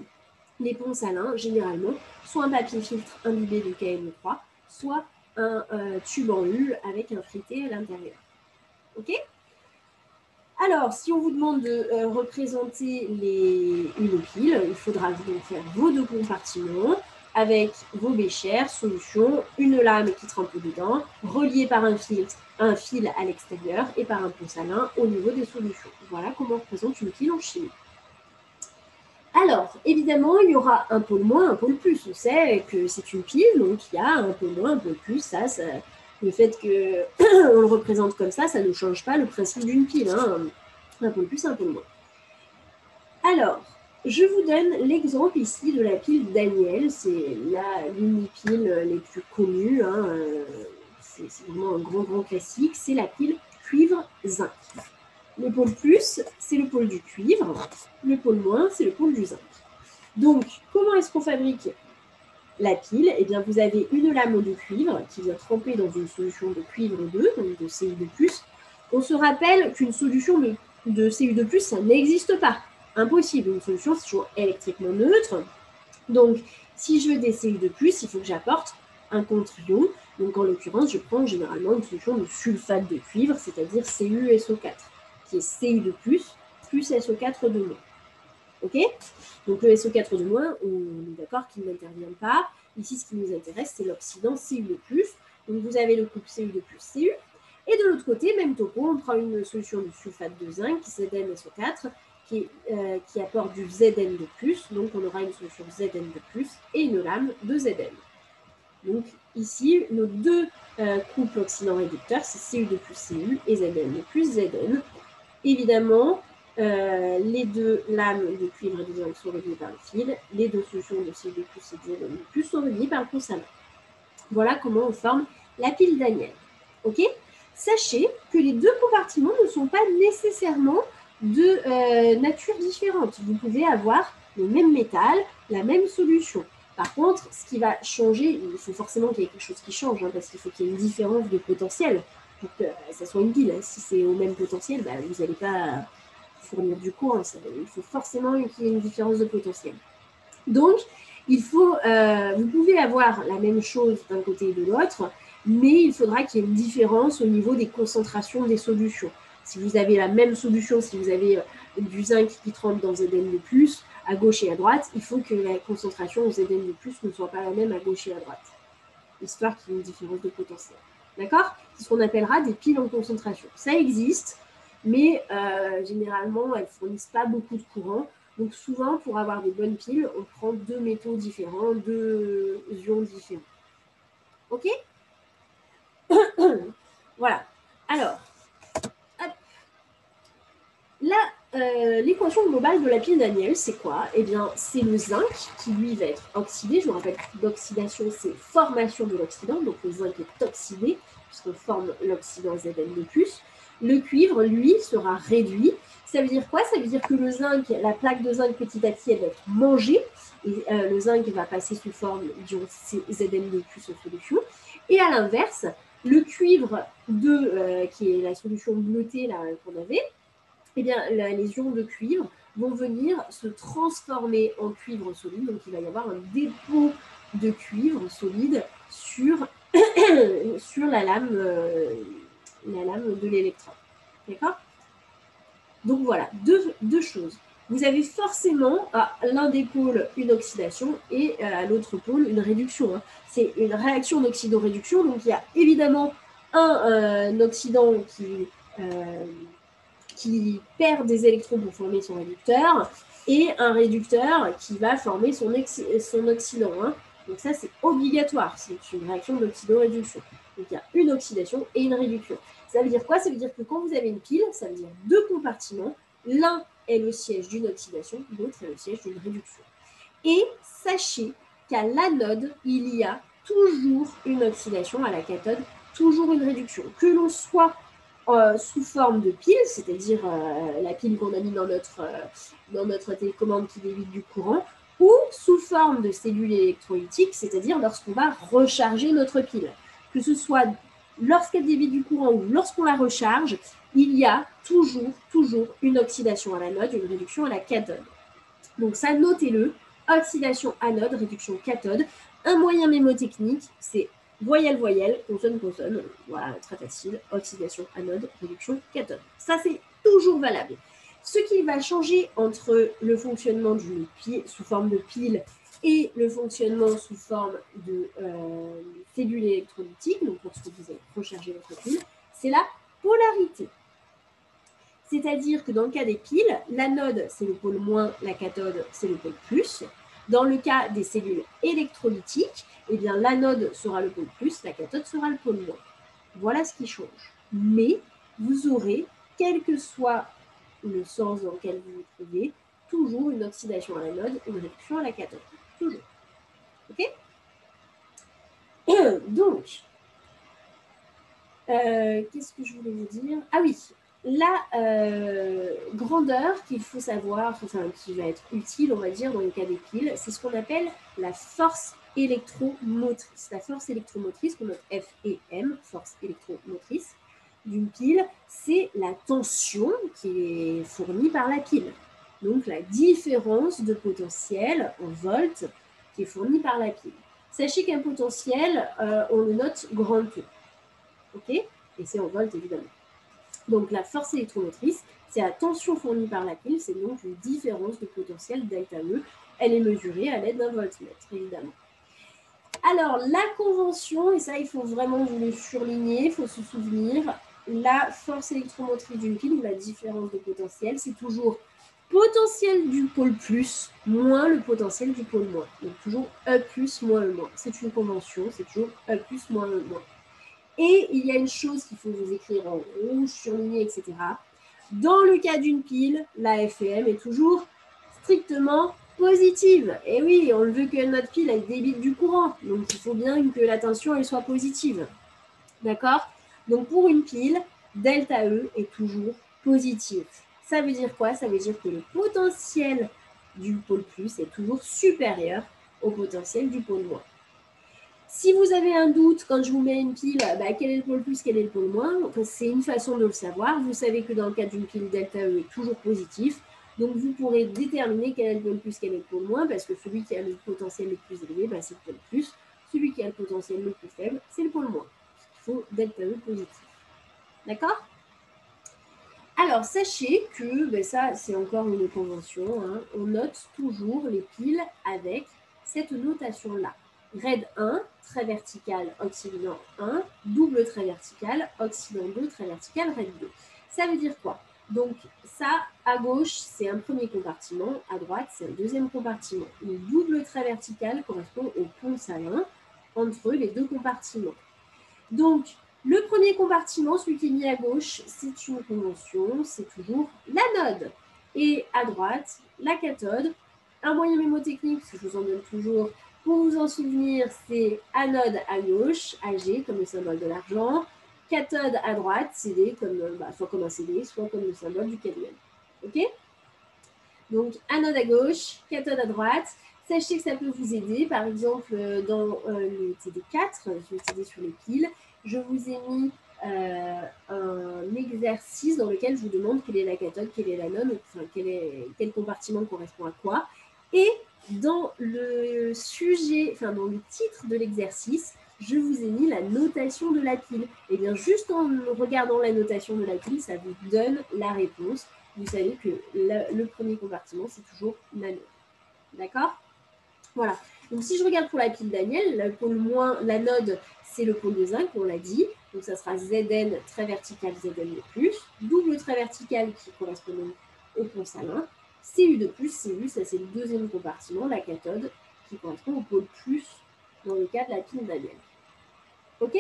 les ponts salins, généralement, soit un papier filtre imbibé de KM3, soit un euh, tube en U avec un frité à l'intérieur. OK alors, si on vous demande de euh, représenter les, une pile, il faudra donc faire vos deux compartiments avec vos béchères, solution, une lame qui trempe dedans, reliée par un fil, un fil à l'extérieur et par un pont salin au niveau des solutions. Voilà comment on représente une pile en chimie. Alors, évidemment, il y aura un pôle moins, un pôle plus. On sait que c'est une pile, donc il y a un pôle moins, un pôle plus. Ça, le fait qu'on le représente comme ça, ça ne change pas le principe d'une pile. Hein. Un pôle plus, un pôle moins. Alors, je vous donne l'exemple ici de la pile Daniel. C'est l'une des piles les plus connues. Hein, euh, c'est vraiment un grand, grand classique. C'est la pile cuivre-zinc. Le pôle plus, c'est le pôle du cuivre. Le pôle moins, c'est le pôle du zinc. Donc, comment est-ce qu'on fabrique la pile Eh bien, vous avez une lame de cuivre qui vient tremper dans une solution de cuivre 2, donc de Cu2+. On se rappelle qu'une solution de, de Cu2+, ça n'existe pas impossible. Une solution, c'est toujours électriquement neutre. Donc, si je veux des Cu de plus, il faut que j'apporte un contre-ion. Donc, en l'occurrence, je prends généralement une solution de sulfate de cuivre, c'est-à-dire CuSO4, qui est Cu de plus, plus SO4 de moins. OK Donc, le SO4 de moins, on est d'accord qu'il n'intervient pas. Ici, ce qui nous intéresse, c'est l'oxydant Cu de plus. Donc, vous avez le couple Cu de plus Cu. Et de l'autre côté, même topo, on prend une solution de sulfate de zinc qui ZnSO4 euh, qui, apporte du Zn de. Donc, on aura une solution Zn de et une lame de Zn. Donc, ici, nos deux euh, couples oxydants-réducteurs, c'est Cu de plus Cu et Zn de plus Zn. Évidemment, euh, les deux lames de cuivre et de sont reliées par le fil. Les deux solutions de Cu de plus et de plus sont reliées par le pont Voilà comment on forme la pile Daniel. OK? Sachez que les deux compartiments ne sont pas nécessairement de euh, nature différente. Vous pouvez avoir le même métal, la même solution. Par contre, ce qui va changer, il faut forcément qu'il y ait quelque chose qui change, hein, parce qu'il faut qu'il y ait une différence de potentiel pour que ça soit une pile. Si c'est au même potentiel, bah, vous n'allez pas fournir du courant. il faut forcément qu'il y ait une différence de potentiel. Donc, il faut, euh, vous pouvez avoir la même chose d'un côté et de l'autre, mais il faudra qu'il y ait une différence au niveau des concentrations des solutions. Si vous avez la même solution, si vous avez euh, du zinc qui trempe dans Zn de plus, à gauche et à droite, il faut que la concentration Zn de plus ne soit pas la même à gauche et à droite, histoire qu'il y ait une différence de potentiel. D'accord? C'est ce qu'on appellera des piles en concentration. Ça existe, mais euh, généralement, elles ne fournissent pas beaucoup de courant. Donc souvent, pour avoir des bonnes piles, on prend deux métaux différents, deux ions différents. OK? Voilà. Alors, euh, l'équation globale de la pile Daniel, c'est quoi? Eh bien, c'est le zinc qui, lui, va être oxydé. Je vous rappelle que l'oxydation, c'est formation de l'oxydant. Donc, le zinc est oxydé, puisqu'on forme l'oxydant Zn de. Le cuivre, lui, sera réduit, Ça veut dire quoi? Ça veut dire que le zinc, la plaque de zinc petit à petit, elle va être mangée. Et euh, le zinc va passer sous forme d'ion ZN2 en solution. Et à l'inverse, le cuivre de, qui est la solution bleutée qu'on avait, eh bien, les ions de cuivre vont venir se transformer en cuivre solide. Donc, il va y avoir un dépôt de cuivre solide sur, sur la, lame, euh, la lame de l'électrode. D'accord? Donc, voilà, deux, choses. Vous avez forcément à l'un des pôles une oxydation et euh, à l'autre pôle une réduction. Hein. C'est une réaction d'oxydoréduction. Donc, il y a évidemment un, euh, oxydant qui qui perd des électrons pour former son réducteur et un réducteur qui va former son, oxydant. Hein. Donc ça, c'est obligatoire. C'est une réaction d'oxydoréduction. Donc il y a une oxydation et une réduction. Ça veut dire quoi? Ça veut dire que quand vous avez une pile, ça veut dire deux compartiments. L'un est le siège d'une oxydation, l'autre est le siège d'une réduction. Et sachez qu'à l'anode, il y a toujours une oxydation, à la cathode, toujours une réduction. Que l'on soit euh, sous forme de pile, c'est-à-dire euh, la pile qu'on a mis dans notre, euh, dans notre télécommande qui débite du courant, ou sous forme de cellules électrolytiques, c'est-à-dire lorsqu'on va recharger notre pile. Que ce soit lorsqu'elle débite du courant ou lorsqu'on la recharge, il y a toujours, toujours une oxydation à l'anode, une réduction à la cathode. Donc ça, notez-le, oxydation anode, réduction cathode. Un moyen mémotechnique, c'est voyelle, voyelle, consonne, consonne. Voilà, très facile. Oxydation, anode, réduction, cathode. Ça, c'est toujours valable. Ce qui va changer entre le fonctionnement d'une pile sous forme de pile et le fonctionnement sous forme de euh, cellule électrolytique, donc lorsque vous allez recharger votre pile, c'est la polarité. C'est-à-dire que dans le cas des piles, l'anode, c'est le pôle moins, la cathode, c'est le pôle plus. Dans le cas des cellules électrolytiques, eh bien l'anode sera le pôle plus, la cathode sera le pôle moins. Voilà ce qui change. Mais vous aurez, quel que soit le sens dans lequel vous vous trouvez, toujours une oxydation à l'anode, une réduction à la cathode. OK? Donc, euh, qu'est-ce que je voulais vous dire? Ah oui, la euh, grandeur qu'il faut savoir, enfin, qui va être utile, on va dire, dans le cas des piles, c'est ce qu'on appelle la force électromotrice. La force électromotrice, qu'on note F et M, force électromotrice d'une pile, c'est la tension qui est fournie par la pile. Donc la différence de potentiel en volts qui est fournie par la pile. Sachez qu'un potentiel, euh, on le note grand P. OK? Et c'est en volts évidemment. Donc la force électromotrice, c'est la tension fournie par la pile, c'est donc une différence de potentiel delta E. Elle est mesurée à l'aide d'un voltmètre, évidemment. Alors, la convention, et ça, il faut vraiment vous le surligner, il faut se souvenir, la force électromotrice d'une pile ou la différence de potentiel, c'est toujours potentiel du pôle plus moins le potentiel du pôle moins. Donc, toujours E plus moins E moins. C'est une convention, c'est toujours E plus moins E moins. Et il y a une chose qu'il faut vous écrire en rouge, surligné, etc. Dans le cas d'une pile, la FEM est toujours strictement positive. Et oui, on veut que notre pile elle débite du courant. Donc il faut bien que la tension elle soit positive. D'accord? Donc pour une pile, delta E est toujours positif. Ça veut dire quoi? Ça veut dire que le potentiel du pôle plus est toujours supérieur au potentiel du pôle moins. Si vous avez un doute quand je vous mets une pile, bah, quel est le pôle plus, quel est le pôle moins, c'est une façon de le savoir. Vous savez que dans le cas d'une pile, delta E est toujours positif. Donc vous pourrez déterminer quel est le pôle plus, quel est le pôle moins, parce que celui qui a le potentiel le plus élevé, bah, c'est le pôle plus. Celui qui a le potentiel le plus faible, c'est le pôle moins. Il faut delta E positif. D'accord? Alors, sachez que, bah, ça c'est encore une convention, hein, on note toujours les piles avec cette notation-là. RAID 1, trait vertical, oxydant 1, double trait vertical, oxydant 2, trait vertical, RAID 2. Ça veut dire quoi? Donc ça, à gauche, c'est un premier compartiment, à droite, c'est un deuxième compartiment. Le double trait vertical correspond au pont salin entre les deux compartiments. Donc, le premier compartiment, celui qui est mis à gauche, c'est une convention, c'est toujours l'anode. Et à droite, la cathode. Un moyen mémotechnique, je vous en donne toujours pour vous en souvenir, c'est anode à gauche, AG comme le symbole de l'argent, cathode à droite, CD comme, bah, soit comme un CD, soit comme le symbole du cadmium. OK? Donc, anode à gauche, cathode à droite. Sachez que ça peut vous aider. Par exemple, euh, dans euh, le TD4, le TD sur les piles, je vous ai mis euh, un exercice dans lequel je vous demande quelle est la cathode, quelle est l'anode, enfin, quel, est, quel compartiment correspond à quoi. Et dans le sujet, enfin dans le titre de l'exercice, je vous ai mis la notation de la pile. Et eh bien juste en regardant la notation de la pile, ça vous donne la réponse. Vous savez que le, premier compartiment, c'est toujours l'anode. D'accord? Voilà. Donc si je regarde pour la pile Daniel, le pôle moins, l'anode, c'est le pôle de zinc, on l'a dit. Donc ça sera Zn très vertical, Zn de plus. Double très vertical qui correspond au pont salin. Cu de plus, Cu, ça c'est le deuxième compartiment, la cathode, qui correspond au pôle plus dans le cas de la pile Daniel. OK?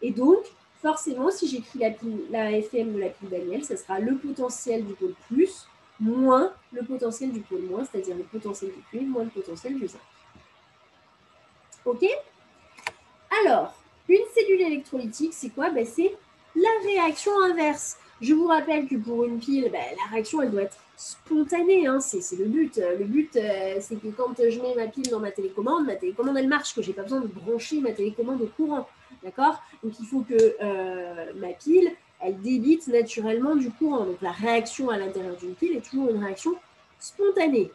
Et donc, forcément, si j'écris la, la FM de la pile Daniel, ce sera le potentiel du pôle plus moins le potentiel du pôle moins, c'est-à-dire le potentiel du cuivre moins le potentiel du zinc. OK? Alors, une cellule électrolytique, c'est quoi? Ben, C'est la réaction inverse. Je vous rappelle que pour une pile, ben, la réaction, elle doit être spontanée. Hein. C'est le but. Le but, euh, c'est que quand je mets ma pile dans ma télécommande, ma télécommande, elle marche, que je n'ai pas besoin de brancher ma télécommande au courant. D'accord? Donc, il faut que euh, ma pile, elle débite naturellement du courant. Donc, la réaction à l'intérieur d'une pile est toujours une réaction spontanée.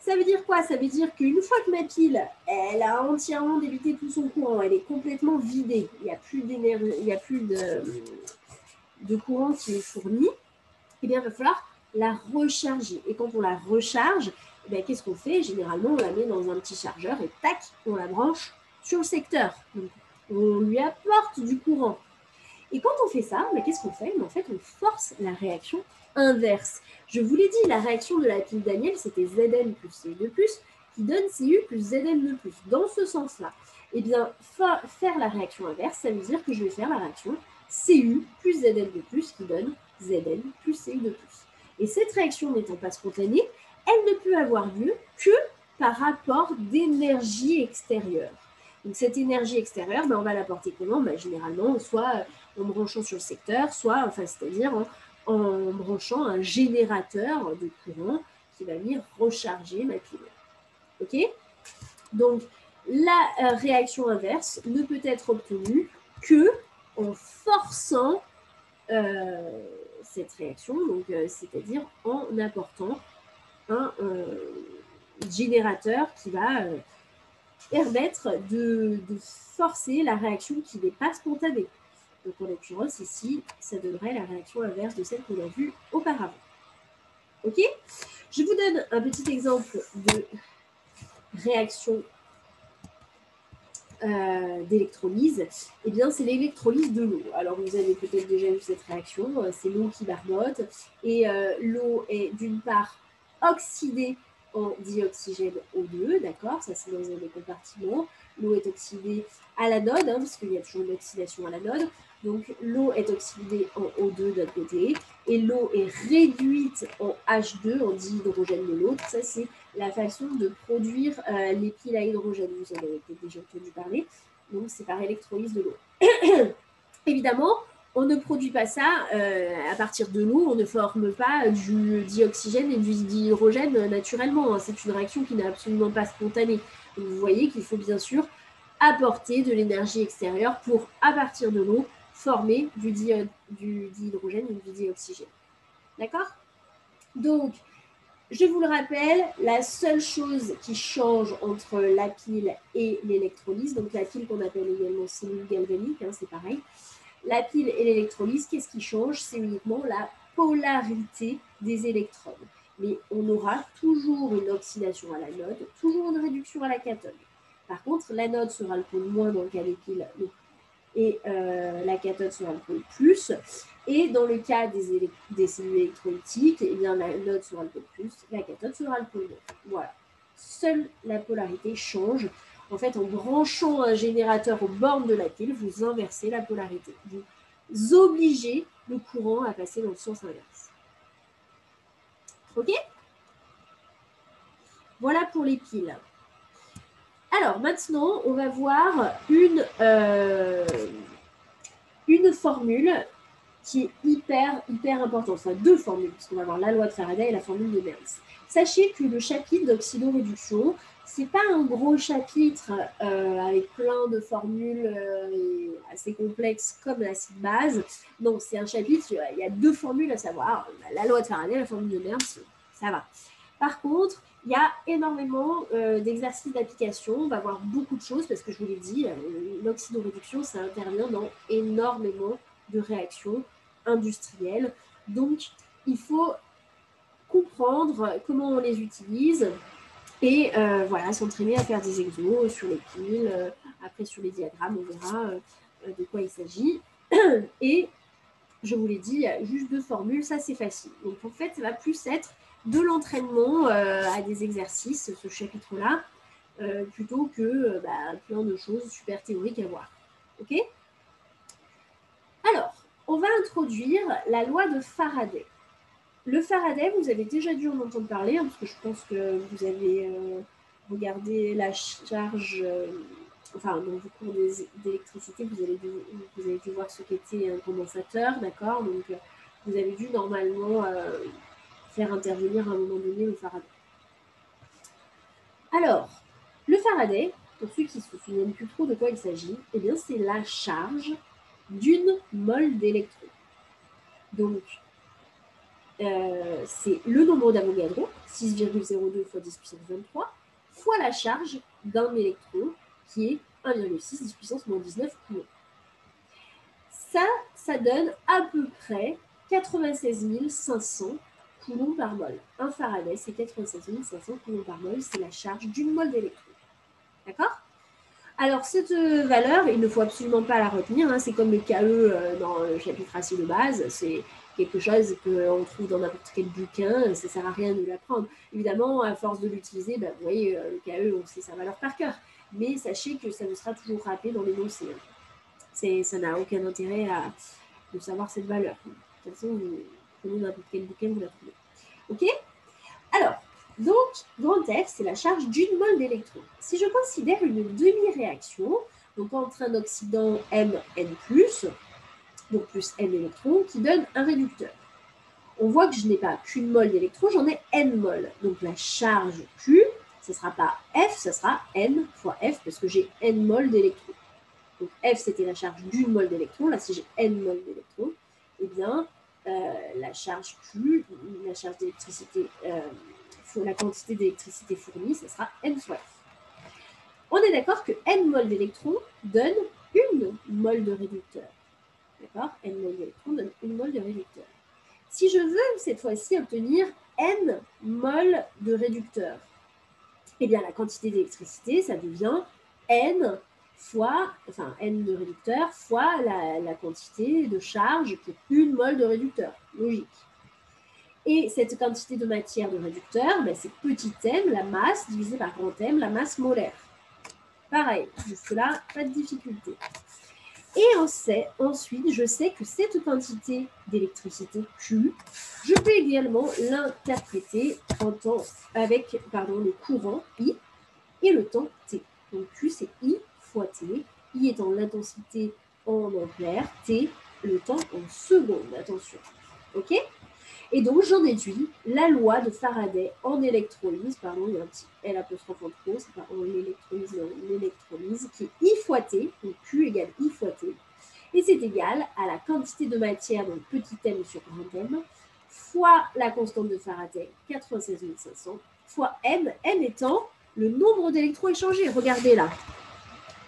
Ça veut dire quoi? Ça veut dire qu'une fois que ma pile, elle a entièrement débité tout son courant, elle est complètement vidée, il n'y a plus il n'y a plus de, de courant qui est fourni, eh bien, il va falloir la recharger. Et quand on la recharge, eh qu'est-ce qu'on fait? Généralement, on la met dans un petit chargeur et tac, on la branche sur le secteur. On lui apporte du courant. Et quand on fait ça, ben, qu'est-ce qu'on fait? En fait, on force la réaction inverse. Je vous l'ai dit, la réaction de la pile Daniel, c'était Zn plus Cu de plus, qui donne Cu plus Zn de plus. Dans ce sens-là, eh bien, faire la réaction inverse, ça veut dire que je vais faire la réaction Cu plus Zn de plus qui donne Zn plus Cu de plus. Et cette réaction n'étant pas spontanée, elle ne peut avoir lieu que par rapport d'énergie extérieure. Donc cette énergie extérieure, ben, on va l'apporter comment? Ben, Généralement, soit en branchant sur le secteur, soit, enfin, c'est-à-dire en, branchant un générateur de courant qui va venir recharger ma pile. OK? Donc, la euh, réaction inverse ne peut être obtenue que en forçant euh, cette réaction, donc euh, c'est-à-dire en apportant un générateur qui va permettre de, forcer la réaction qui n'est pas spontanée. Donc en l'occurrence, ici, ça donnerait la réaction inverse de celle qu'on a vue auparavant. OK? Je vous donne un petit exemple de réaction euh, d'électrolyse, eh bien, c'est l'électrolyse de l'eau. Alors, vous avez peut-être déjà vu cette réaction, euh, c'est l'eau qui barbote, et euh, l'eau est d'une part oxydée en dioxygène O2, d'accord? Ça, c'est dans un des compartiments. L'eau est oxydée à l'anode, hein, parce qu'il y a toujours une oxydation à l'anode. Donc, l'eau est oxydée en O2 d'un côté, et l'eau est réduite en H2, en dihydrogène de l'autre. Ça, c'est la façon de produire euh, les piles à hydrogène. Vous en avez peut-être déjà entendu parler. Donc, c'est par électrolyse de l'eau. Évidemment, on ne produit pas ça euh, à partir de l'eau, on ne forme pas du dioxygène et du dihydrogène naturellement. Hein. C'est une réaction qui n'est absolument pas spontanée. vous voyez qu'il faut bien sûr apporter de l'énergie extérieure pour, à partir de l'eau, former du, du dihydrogène et du dioxygène. D'accord? Donc, je vous le rappelle, la seule chose qui change entre la pile et l'électrolyse, donc la pile qu'on appelle également cellule galvanique, hein, c'est pareil, la pile et l'électrolyse, qu'est-ce qui change? C'est uniquement la polarité des électrons. Mais on aura toujours une oxydation à l'anode, toujours une réduction à la cathode. Par contre, l'anode sera le pôle moins dans le cas des piles et euh, la cathode sera le pôle plus. Et dans le cas des, des cellules électrolytiques, eh bien, l'anode sera le pôle plus, la cathode sera le pôle. Voilà. Seule la polarité change en fait, en branchant un générateur aux bornes de la pile, vous inversez la polarité. Vous obligez le courant à passer dans le sens inverse. OK? Voilà pour les piles. Alors maintenant, on va voir une, euh, une formule qui est hyper, hyper importante. Enfin, deux formules, parce qu'on va avoir la loi de Faraday et la formule de Nernst. Sachez que le chapitre d'oxydoréduction, c'est pas un gros chapitre euh, avec plein de formules euh, assez complexes comme l'acide base. Non, c'est un chapitre, il y a deux formules à savoir. La loi de Faraday, la formule de Nernst, ça va. Par contre, il y a énormément euh, d'exercices d'application. On va voir beaucoup de choses parce que je vous l'ai dit, l'oxydoréduction, ça intervient dans énormément de réactions industrielles. Donc, il faut comprendre comment on les utilise et euh, voilà, s'entraîner à faire des exos sur les piles, euh, après sur les diagrammes, on verra euh, de quoi il s'agit. Et je vous l'ai dit, il y a juste deux formules, ça c'est facile. Donc en fait, ça va plus être de l'entraînement à des exercices, ce chapitre-là, plutôt que bah, plein de choses super théoriques à voir. OK? Alors, on va introduire la loi de Faraday. Le Faraday, vous avez déjà dû en entendre parler, hein, parce que je pense que vous avez euh, regardé la charge, euh, enfin, dans vos cours d'électricité, vous, avez dû, voir ce qu'était un condensateur, d'accord? Donc, euh, vous avez dû normalement faire intervenir à un moment donné le Faraday. Alors, le Faraday, pour ceux qui ne se souviennent plus trop de quoi il s'agit, eh bien, c'est la charge d'une mole d'électrons. Donc, euh, c'est le nombre d'Avogadro, 6,02 fois 10 puissance 23, fois la charge d'un électron, qui est 1,6 10 puissance moins 19 coulombs. Ça, ça donne à peu près 96 500 coulombs par mol. Un Faraday, c'est 96 500 coulombs par mol, c'est la charge d'une mole d'électron. D'accord? Alors, cette euh, valeur, il ne faut absolument pas la retenir. Hein. c'est comme le KE euh, dans le chapitre acide de base. C'est quelque chose qu'on trouve dans n'importe quel bouquin, ça ne sert à rien de l'apprendre. Évidemment, à force de l'utiliser, ben, vous voyez, euh, le KE, on sait sa valeur par cœur. Mais sachez que ça ne sera toujours rappelé dans l'énoncé. Ça n'a aucun intérêt à, de savoir cette valeur. De toute façon, vous prenez n'importe quel bouquin, vous la trouvez. OK? Alors, donc, grand F, c'est la charge d'une mole d'électrons. Si je considère une demi-réaction, donc entre un oxydant M, N+, donc plus n électrons, qui donne un réducteur. On voit que je n'ai pas qu'une mole d'électrons, j'en ai n mol. Donc la charge Q, ce ne sera pas F, ce sera n fois F, parce que j'ai n mol d'électrons. Donc F, c'était la charge d'une mole d'électrons. Là, si j'ai n mol d'électrons, eh bien, la charge Q, la charge d'électricité, euh, la quantité d'électricité fournie, ce sera n fois F. On est d'accord que n mol d'électrons donne une mole de réducteur. D'accord? N mol d'électrons donne une mole de réducteur. Si je veux cette fois-ci obtenir N mol de réducteur, eh bien la quantité d'électricité, ça devient N fois, enfin N de réducteur fois la, quantité de charge pour une mole de réducteur. Logique. Et cette quantité de matière de réducteur, ben, c'est petit m, la masse, divisé par grand M, la masse molaire. Pareil, jusque-là, pas de difficulté. Et on sait, ensuite, je sais que cette quantité d'électricité Q, je peux également l'interpréter en temps avec pardon, le courant I et le temps T. Donc Q, c'est I fois T. I étant l'intensité en ampères, T, le temps en secondes. Attention. OK? Et donc, j'en déduis la loi de Faraday en électrolyse, pardon, il y a un petit L apostrophe en trop, c'est pas en électrolyse, mais en électrolyse, qui est I fois T, donc Q égale I fois T, et c'est égal à la quantité de matière, donc petit m sur grand m, fois la constante de Faraday, 96 500, fois m, n étant le nombre d'électrons échangés. Regardez là.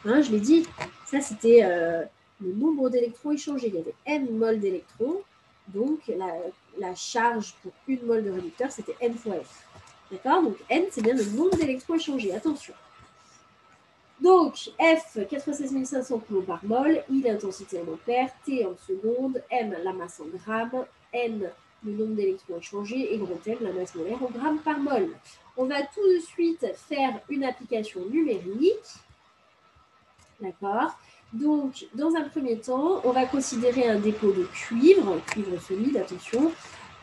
Hein, je l'ai dit, ça c'était euh, le nombre d'électrons échangés. Il y avait n mol d'électrons, donc la charge pour une mole de réducteur, c'était N fois F. D'accord? Donc N, c'est bien le nombre d'électrons échangés. Attention. Donc, F, 96 500 coulomb par mol, I, l'intensité en ampères, T en secondes, M, la masse en grammes, N, le nombre d'électrons échangés, et grand M, la masse molaire en grammes par mol. On va tout de suite faire une application numérique. D'accord donc, dans un premier temps, on va considérer un dépôt de cuivre, cuivre solide, attention.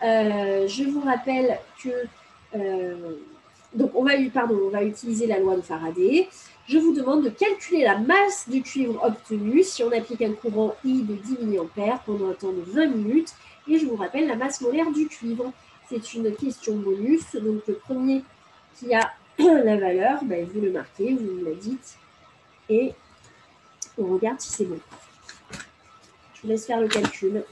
Euh, je vous rappelle que euh, donc on va, pardon, on va utiliser la loi de Faraday. Je vous demande de calculer la masse du cuivre obtenue si on applique un courant I de 10 mA pendant un temps de 20 minutes. Et je vous rappelle la masse molaire du cuivre. C'est une question bonus. Donc le premier qui a la valeur, ben, vous le marquez, vous me la dites. Et on regarde si c'est bon. Je vous laisse faire le calcul.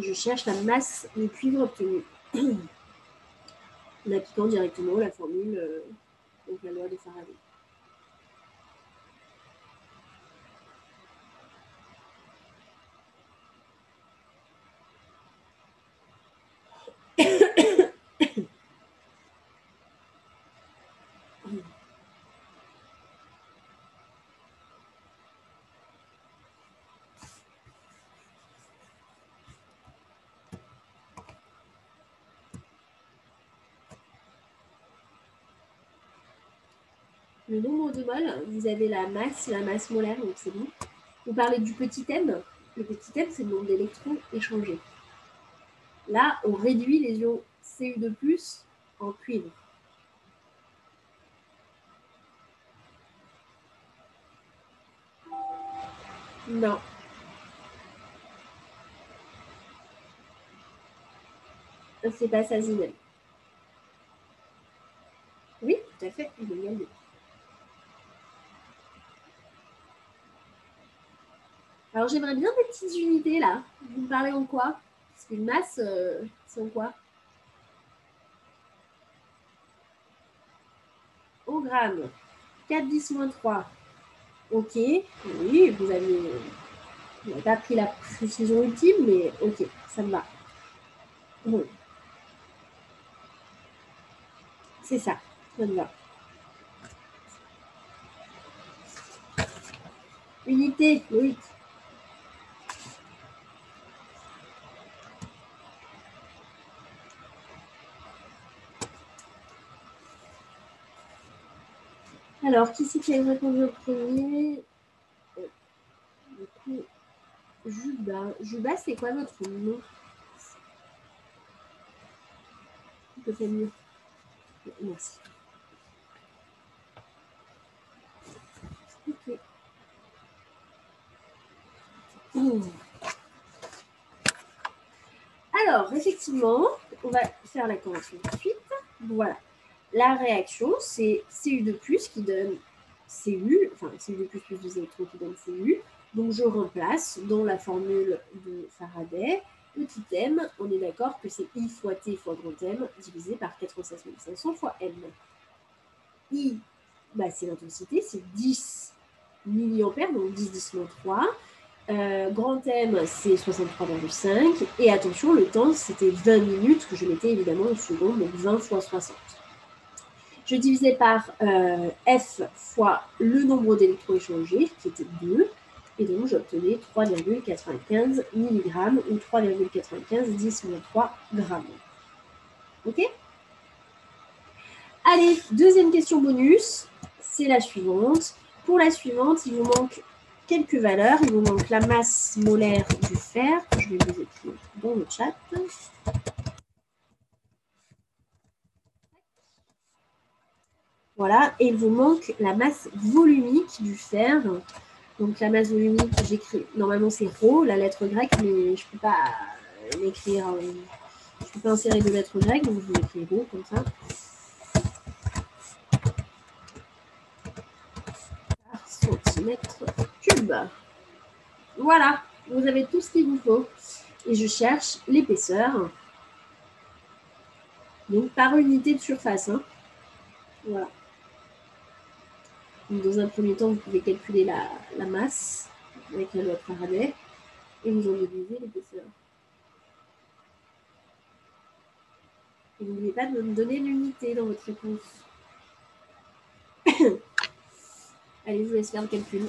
Je cherche la masse de cuivre obtenue en appliquant directement la formule, donc la loi de Faraday. Le nombre de moles, vous avez la masse, la masse molaire, donc c'est bon. Vous parlez du petit m. Le petit m, c'est le nombre d'électrons échangés. Là, on réduit les ions Cu2+, en cuivre. Non. C'est pas ça, Zinel. Oui, tout à fait, il est Alors j'aimerais bien des petites unités là. Vous me parlez en quoi? Parce qu'une masse, euh, c'est en quoi? Au gramme. 4, 10, moins 3. Ok. Oui, vous avez, pas pris la précision ultime, mais ok, ça me va. Bon. C'est ça, ça me va. Unité, oui. Alors, qui c'est qui a répondu au premier euh, Juba. Juba, c'est quoi votre nom? Peut mieux? Merci. Ok. Alors, effectivement, on va faire la convention tout de suite. Voilà. La réaction, c'est Cu2+, qui donne Cu, enfin Cu2+, plus des électrons qui donne Cu. Donc je remplace dans la formule de Faraday, petit m, on est d'accord que c'est I fois T fois grand M divisé par 96 500 fois M. I, bah, c'est l'intensité, c'est 10 mA, donc 10 10 3. Euh, grand M, c'est 63,5. Et attention, le temps, c'était 20 minutes, que je mettais évidemment en secondes, donc 20 fois 60 je divisais par euh, F fois le nombre d'électrons échangés, qui était 2, et donc j'obtenais 3,95 mg ou 3,95 10 3 grammes. Ok? Allez, deuxième question bonus, c'est la suivante. Pour la suivante, il vous manque quelques valeurs. Il vous manque la masse molaire du fer, je vais vous écrire dans le chat. Voilà, et il vous manque la masse volumique du fer. Donc la masse volumique, j'écris, normalement c'est rho, la lettre grecque, mais je ne peux pas l'écrire, euh, je ne peux pas insérer de lettres grecques, donc je vais écrire rho comme ça. Par centimètre cube. Voilà, vous avez tout ce qu'il vous faut. Et je cherche l'épaisseur. Donc par unité de surface. Hein. Voilà. Dans un premier temps, vous pouvez calculer la, la masse avec la loi de Faraday et vous en déduisez l'épaisseur. Et n'oubliez pas de me donner l'unité dans votre réponse. Allez, je vous laisse faire le calcul.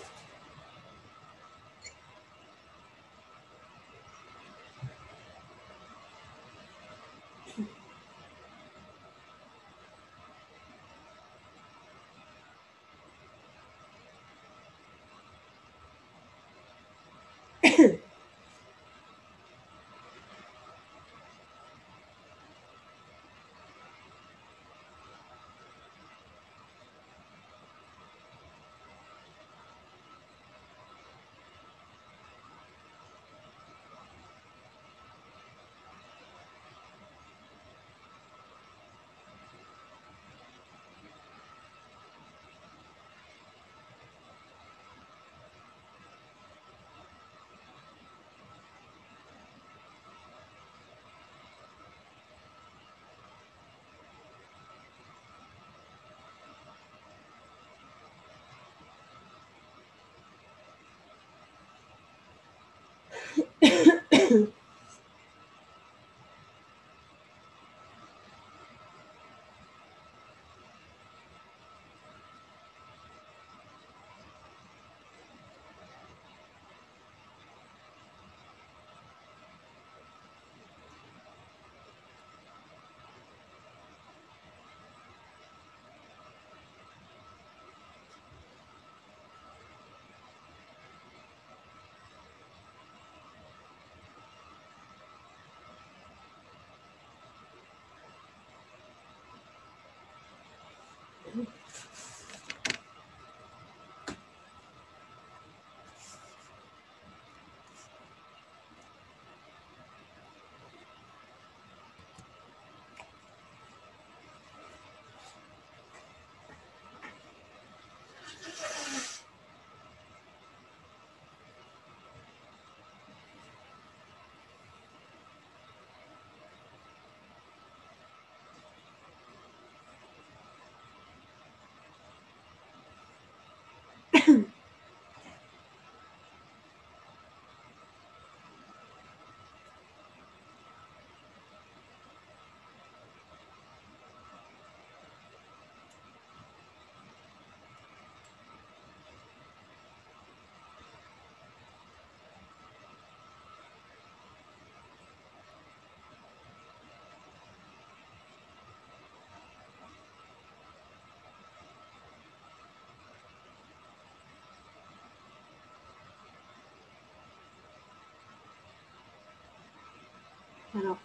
Alors,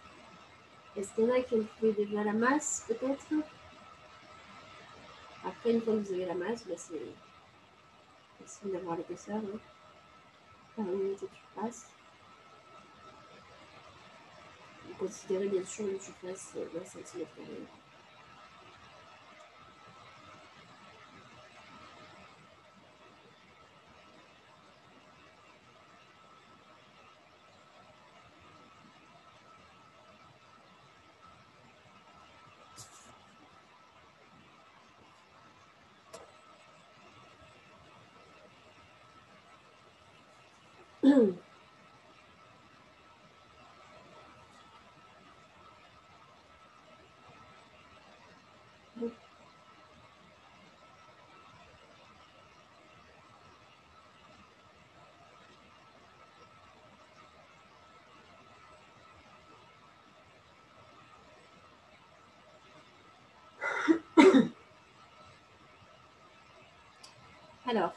est-ce qu'il y en a qui ont trouvé déjà la masse, peut-être? Après, une fois que vous avez la masse, bah, c'est facile d'avoir l'épaisseur. Hein. Par unité de surface. Vous considérez bien sûr une surface d'un centimètre carré. Alors,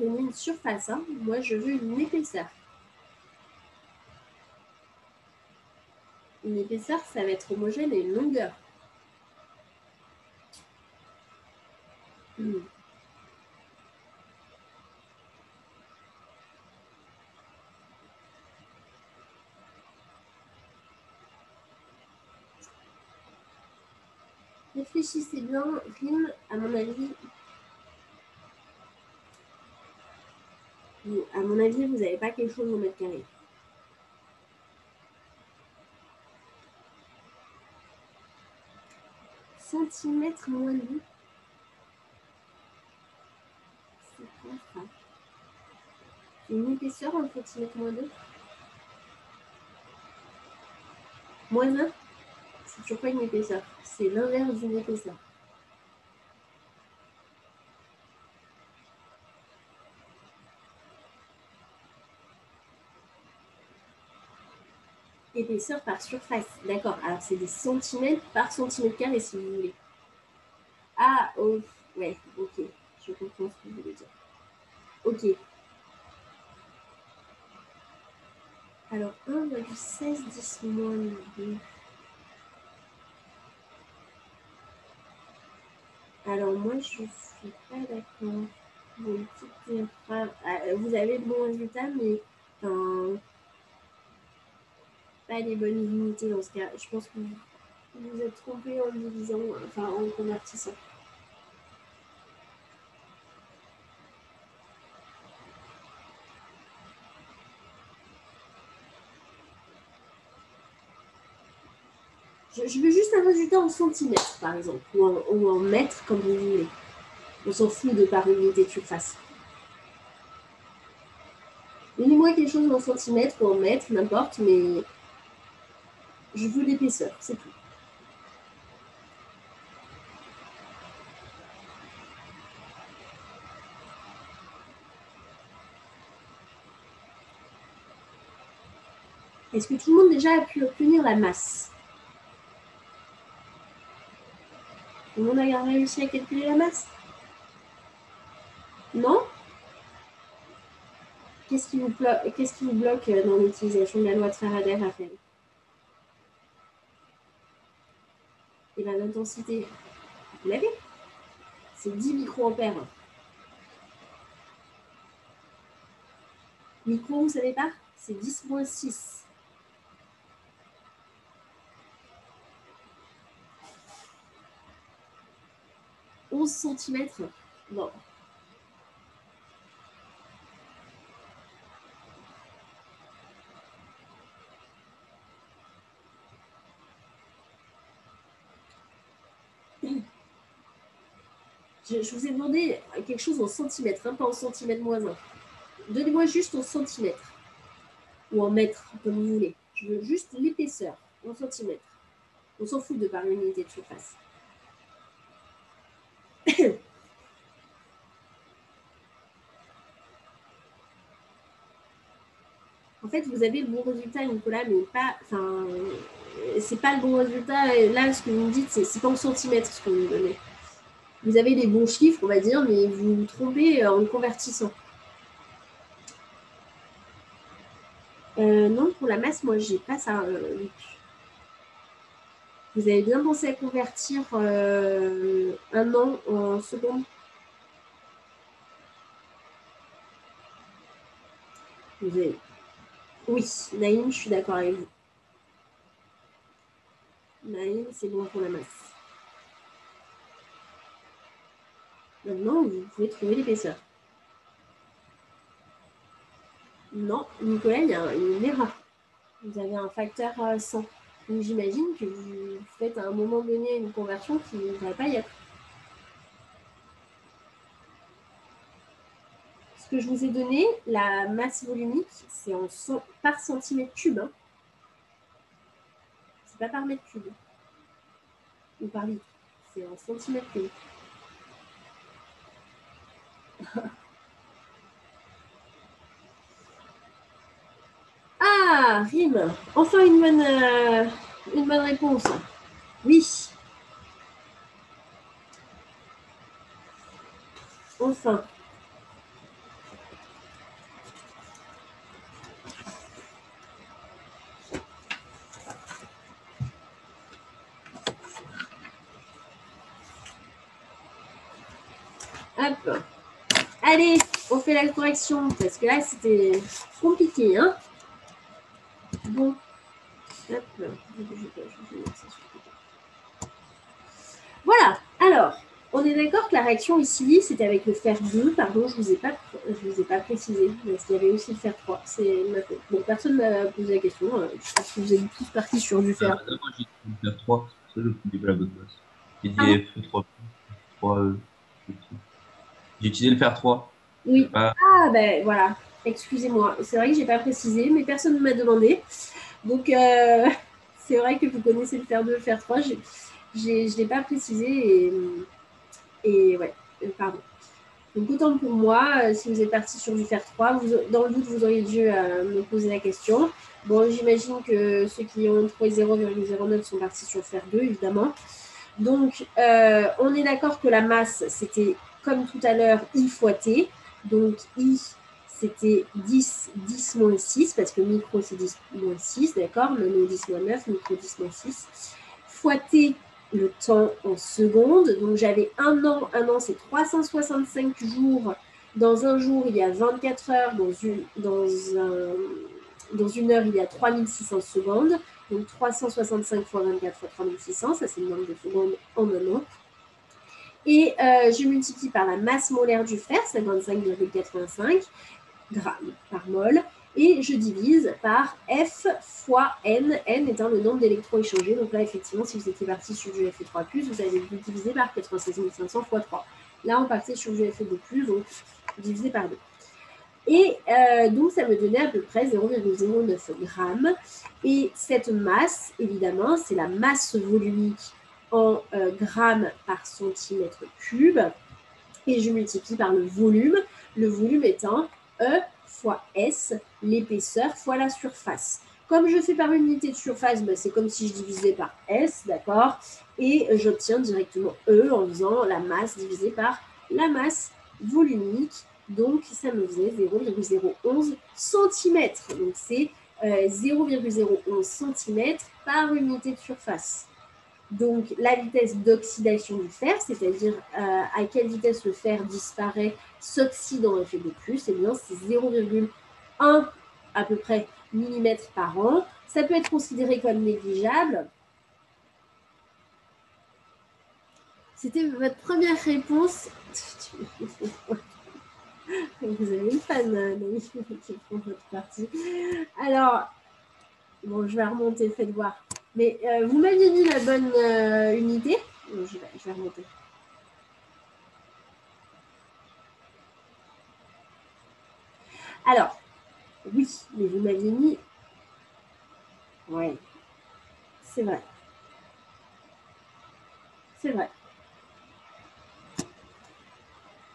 Une surface. Moi, je veux une épaisseur. Une épaisseur, ça va être homogène et une longueur. Hmm. Réfléchissez bien, rime, à mon avis. À mon avis, vous n'avez pas quelque chose au mètre carré. Centimètre moins 2. C'est quoi ça? Une épaisseur en centimètre moins 2 Moins 1 C'est toujours pas une épaisseur c'est l'inverse d'une épaisseur. Épaisseur par surface. D'accord. Alors, c'est des centimètres par centimètre carré, si vous voulez. Ah, oh, ouais, ok. Je comprends ce que vous voulez dire. Ok. Alors, 1,16 10 moins 2. Alors moi, je suis pas d'accord. Ah, vous avez le bon résultat, mais pas les bonnes unités dans ce cas. Je pense que vous vous êtes trompé en divisant, enfin en convertissant. Je, veux juste un résultat en centimètres, par exemple, ou en, mètres, comme vous voulez. On s'en fout de par unité de surface. Donnez-moi quelque chose en centimètres ou en mètres, n'importe, mais je veux l'épaisseur, c'est tout. Est-ce que tout le monde déjà a pu obtenir la masse? Tout le monde a réussi à calculer la masse? Non? Qu'est-ce qui, vous qui vous bloque dans l'utilisation de la loi de Faraday, Raphaël? Et bien l'intensité, vous l'avez C'est 10 microampères. Micro, vous ne savez pas C'est 10 moins 6. 11 cm. Bon. Je, vous ai demandé quelque chose en centimètres, hein, pas en centimètres moins 1. Donnez-moi juste en centimètres ou en mètres, comme vous voulez. Je veux juste l'épaisseur en centimètres. On s'en fout de par unité de surface. en fait, vous avez le bon résultat, Nicolas, mais pas. Enfin, c'est pas le bon résultat. Là, ce que vous me dites, c'est pas en centimètres ce que vous me donnez. Vous avez les bons chiffres, on va dire, mais vous vous trompez en convertissant. Euh, non, pour la masse, moi, j'ai pas ça. Euh, vous avez bien pensé à convertir euh, un an en secondes Oui, Naïm, je suis d'accord avec vous. Naïm, c'est bon pour la masse. Maintenant, vous pouvez trouver l'épaisseur. Non, Nicolas, il y a une erreur. Vous avez un facteur 100. Euh, Donc j'imagine que vous faites à un moment donné une conversion qui ne devrait pas y être. Ce que je vous ai donné, la masse volumique, c'est en par centimètre cube. Hein. C'est pas par mètre cube. Ou par litre. C'est en centimètre cube. ah, rime. Enfin une bonne, euh, une bonne réponse. Oui. Enfin. Hop. Allez, on fait la correction parce que là, c'était compliqué. Hein bon. Hop. Voilà. Alors, on est d'accord que la réaction ici, c'était avec le fer 2. Pardon, je ne vous, ai pas, je vous ai pas précisé, parce qu'il y avait aussi le fer 3. C'est Bon, personne ne m'a posé la question. Euh, je pense que vous êtes tous partis sur du fer. Ah, moi, j'ai dit le fer 3, c'est le plus la bonne base. J'ai dit ah F3. 3 euh, j'ai utilisé le fer 3. Oui. Ah, ben voilà. Excusez-moi. C'est vrai que je n'ai pas précisé, mais personne ne m'a demandé. Donc, euh, c'est vrai que vous connaissez le fer 2, le fer 3. Je ne l'ai pas précisé et et ouais, euh, pardon. Donc autant pour moi, euh, si vous êtes parti sur du fer 3, vous, dans le doute, vous auriez dû euh, me poser la question. Bon, j'imagine que ceux qui ont trouvé 0,09 sont partis sur fer 2, évidemment. Donc, on est d'accord que la masse, c'était comme tout à l'heure, I fois T. Donc, I, c'était 10, 10 moins 6, parce que micro, c'est 10 moins 6, d'accord? Nano, 10 moins 9, micro, 10 moins 6. Fois T, le temps en secondes. Donc j'avais un an, un an c'est 365 jours. Dans un jour, il y a 24 heures. Dans une, dans dans une heure, il y a 3600 secondes. Donc 365 fois 24 fois 3600, ça c'est le nombre de secondes en un an. Et euh, je multiplie par la masse molaire du fer, 55,85 grammes par mol et je divise par F fois N, N étant le nombre d'électrons échangés. Donc là, effectivement, si vous étiez parti sur du Fe3+, vous avez dû diviser par 96 500 fois 3. Là, on partait sur du Fe2+, donc divisé par 2. Et euh, donc, ça me donnait à peu près 0,09 grammes. Et cette masse, évidemment, c'est la masse volumique en euh, grammes par centimètre cube. Et je multiplie par le volume, le volume étant E fois S, l'épaisseur fois la surface. Comme je fais par unité de surface, ben, c'est comme si je divisais par S, d'accord? Et j'obtiens directement E en faisant la masse divisée par la masse volumique. Donc, ça me faisait 0,011 cm. Donc, c'est 0,011 euh, cm par unité de surface. Donc, la vitesse d'oxydation du fer, c'est-à-dire euh, à quelle vitesse le fer disparaît, s'oxyde en effet de plus, eh bien, c'est 0,1 à peu près millimètres par an. Ça peut être considéré comme négligeable. C'était votre première réponse. Vous avez une fan, Naomi, qui prend votre partie. Alors, je vais remonter, faites voir. Mais euh, vous m'aviez dit la bonne euh, unité. Je vais, remonter. Alors, oui, mais vous m'aviez mis. Oui, c'est vrai. C'est vrai.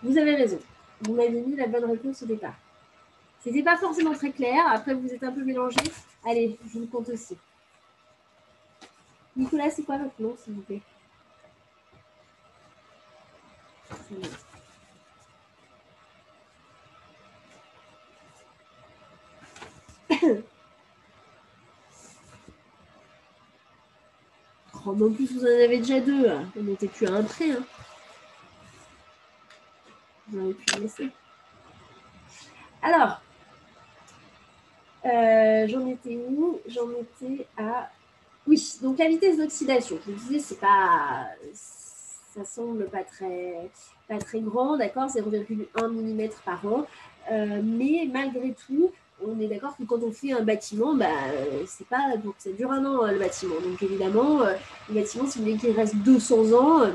Vous avez raison. Vous m'avez mis la bonne réponse au départ. C'était pas forcément très clair. Après, vous êtes un peu mélangé. Allez, je vous compte aussi. Nicolas, c'est quoi votre nom, s'il vous plaît? Oh, en plus, vous en avez déjà deux. Hein. On n'était plus à un prêt. Hein. Vous avez pu laisser. Alors, euh, j'en étais où? J'en étais à oui, donc la vitesse d'oxydation, je vous disais, c'est pas, ça semble pas très, pas très grand, d'accord, 0,1 mm par an, euh, mais malgré tout, on est d'accord que quand on fait un bâtiment, bah, c'est pas, donc ça dure un an le bâtiment. Donc évidemment, euh, le bâtiment, si vous voulez qu'il reste 200 ans, euh,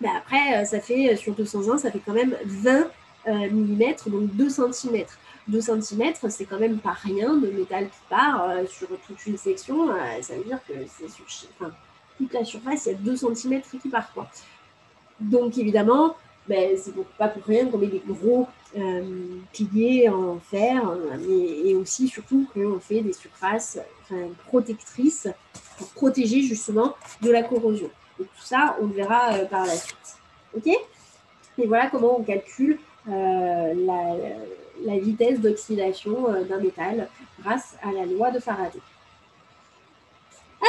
bah, après, ça fait sur 200 ans, ça fait quand même 20 mm, donc 2 cm. 2 cm, c'est quand même pas rien de métal qui part euh, sur toute une section. Euh, ça veut dire que c'est toute la surface, il y a 2 cm qui part. Donc évidemment, ben, c'est pas pour rien qu'on met des gros euh, piliers en fer, mais, et aussi surtout qu'on fait des surfaces protectrices pour protéger justement de la corrosion. Et tout ça, on le verra par la suite. OK? Et voilà comment on calcule la, la vitesse d'oxydation euh, d'un métal grâce à la loi de Faraday.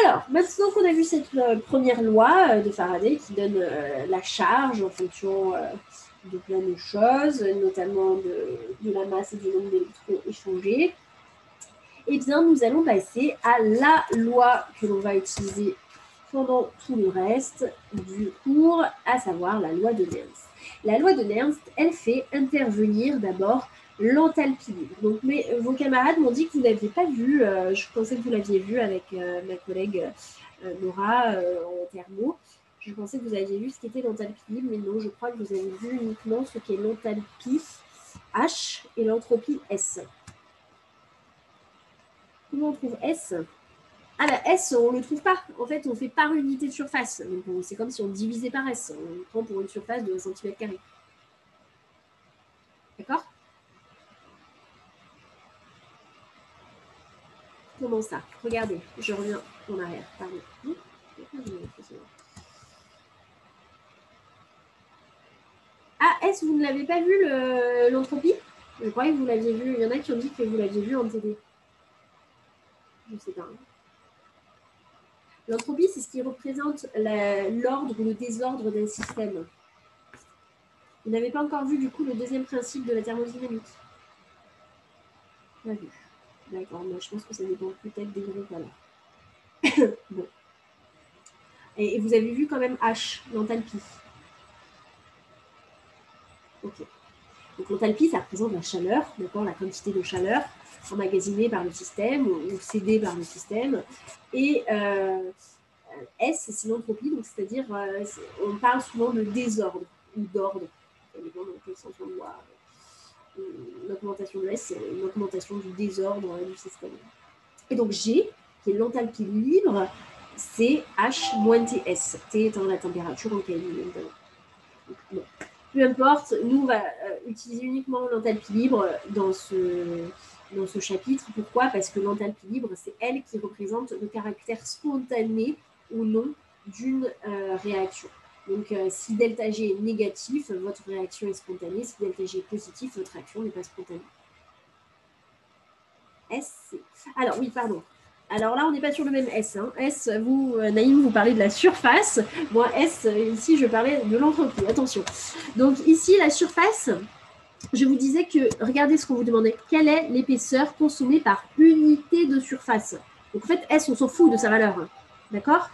Alors, maintenant qu'on a vu cette euh, première loi euh, de Faraday qui donne la charge en fonction de plein de choses, notamment de, la masse et du nombre d'électrons échangés, eh bien, nous allons passer à la loi que l'on va utiliser pendant tout le reste du cours, à savoir la loi de Nernst. La loi de Nernst, elle fait intervenir d'abord l'enthalpie libre. Donc, vos camarades m'ont dit que vous n'aviez pas vu, euh, je pensais que vous l'aviez vu avec euh, ma collègue euh, Nora en thermo. Je pensais que vous aviez vu ce qu'était l'enthalpie libre, mais non, je crois que vous avez vu uniquement ce qu'est l'enthalpie H et l'entropie S. Comment on trouve S? Ah bah S, on ne le trouve pas. En fait, on fait par unité de surface. c'est comme si on divisait par S. On prend pour une surface de 1 cm. D'accord? Comment ça? Regardez, je reviens en arrière. Pardon. Ah, est-ce que vous ne l'avez pas vu l'entropie? Je croyais que vous l'aviez vu. Il y en a qui ont dit que vous l'aviez vu en TD. Je ne sais pas. L'entropie, c'est ce qui représente l'ordre ou le désordre d'un système. Vous n'avez pas encore vu du coup le deuxième principe de la thermodynamique? D'accord, mais je pense que ça dépend peut-être des groupes alors. bon. Et, vous avez vu quand même H, l'enthalpie. Ok. Donc l'enthalpie, ça représente la chaleur, d'accord, la quantité de chaleur emmagasinée par le système ou, cédée par le système. Et euh, S, c'est l'entropie, donc c'est-à-dire, euh, on parle souvent de désordre ou d'ordre, ça dépend dans quel sens on voit l'augmentation de S, c'est une augmentation du désordre du système. Et donc G, qui est l'enthalpie libre, c'est H moins TS, T étant la température en Kelvin. Peu importe, nous, on va euh, utiliser uniquement l'enthalpie libre dans ce, dans ce chapitre. Pourquoi? Parce que l'enthalpie libre, c'est elle qui représente le caractère spontané ou non d'une euh, réaction. Donc, euh, si delta G est négatif, votre réaction est spontanée. Si delta G est positif, votre réaction n'est pas spontanée. S. Alors, oui, pardon. Alors là, on n'est pas sur le même S. Hein. S, vous, euh, Naïm, vous parlez de la surface. Moi, S, ici, je parlais de l'entropie. Attention. Donc, ici, la surface, je vous disais que, regardez ce qu'on vous demandait. Quelle est l'épaisseur consommée par unité de surface? Donc, en fait, S, on s'en fout de sa valeur. Hein. D'accord?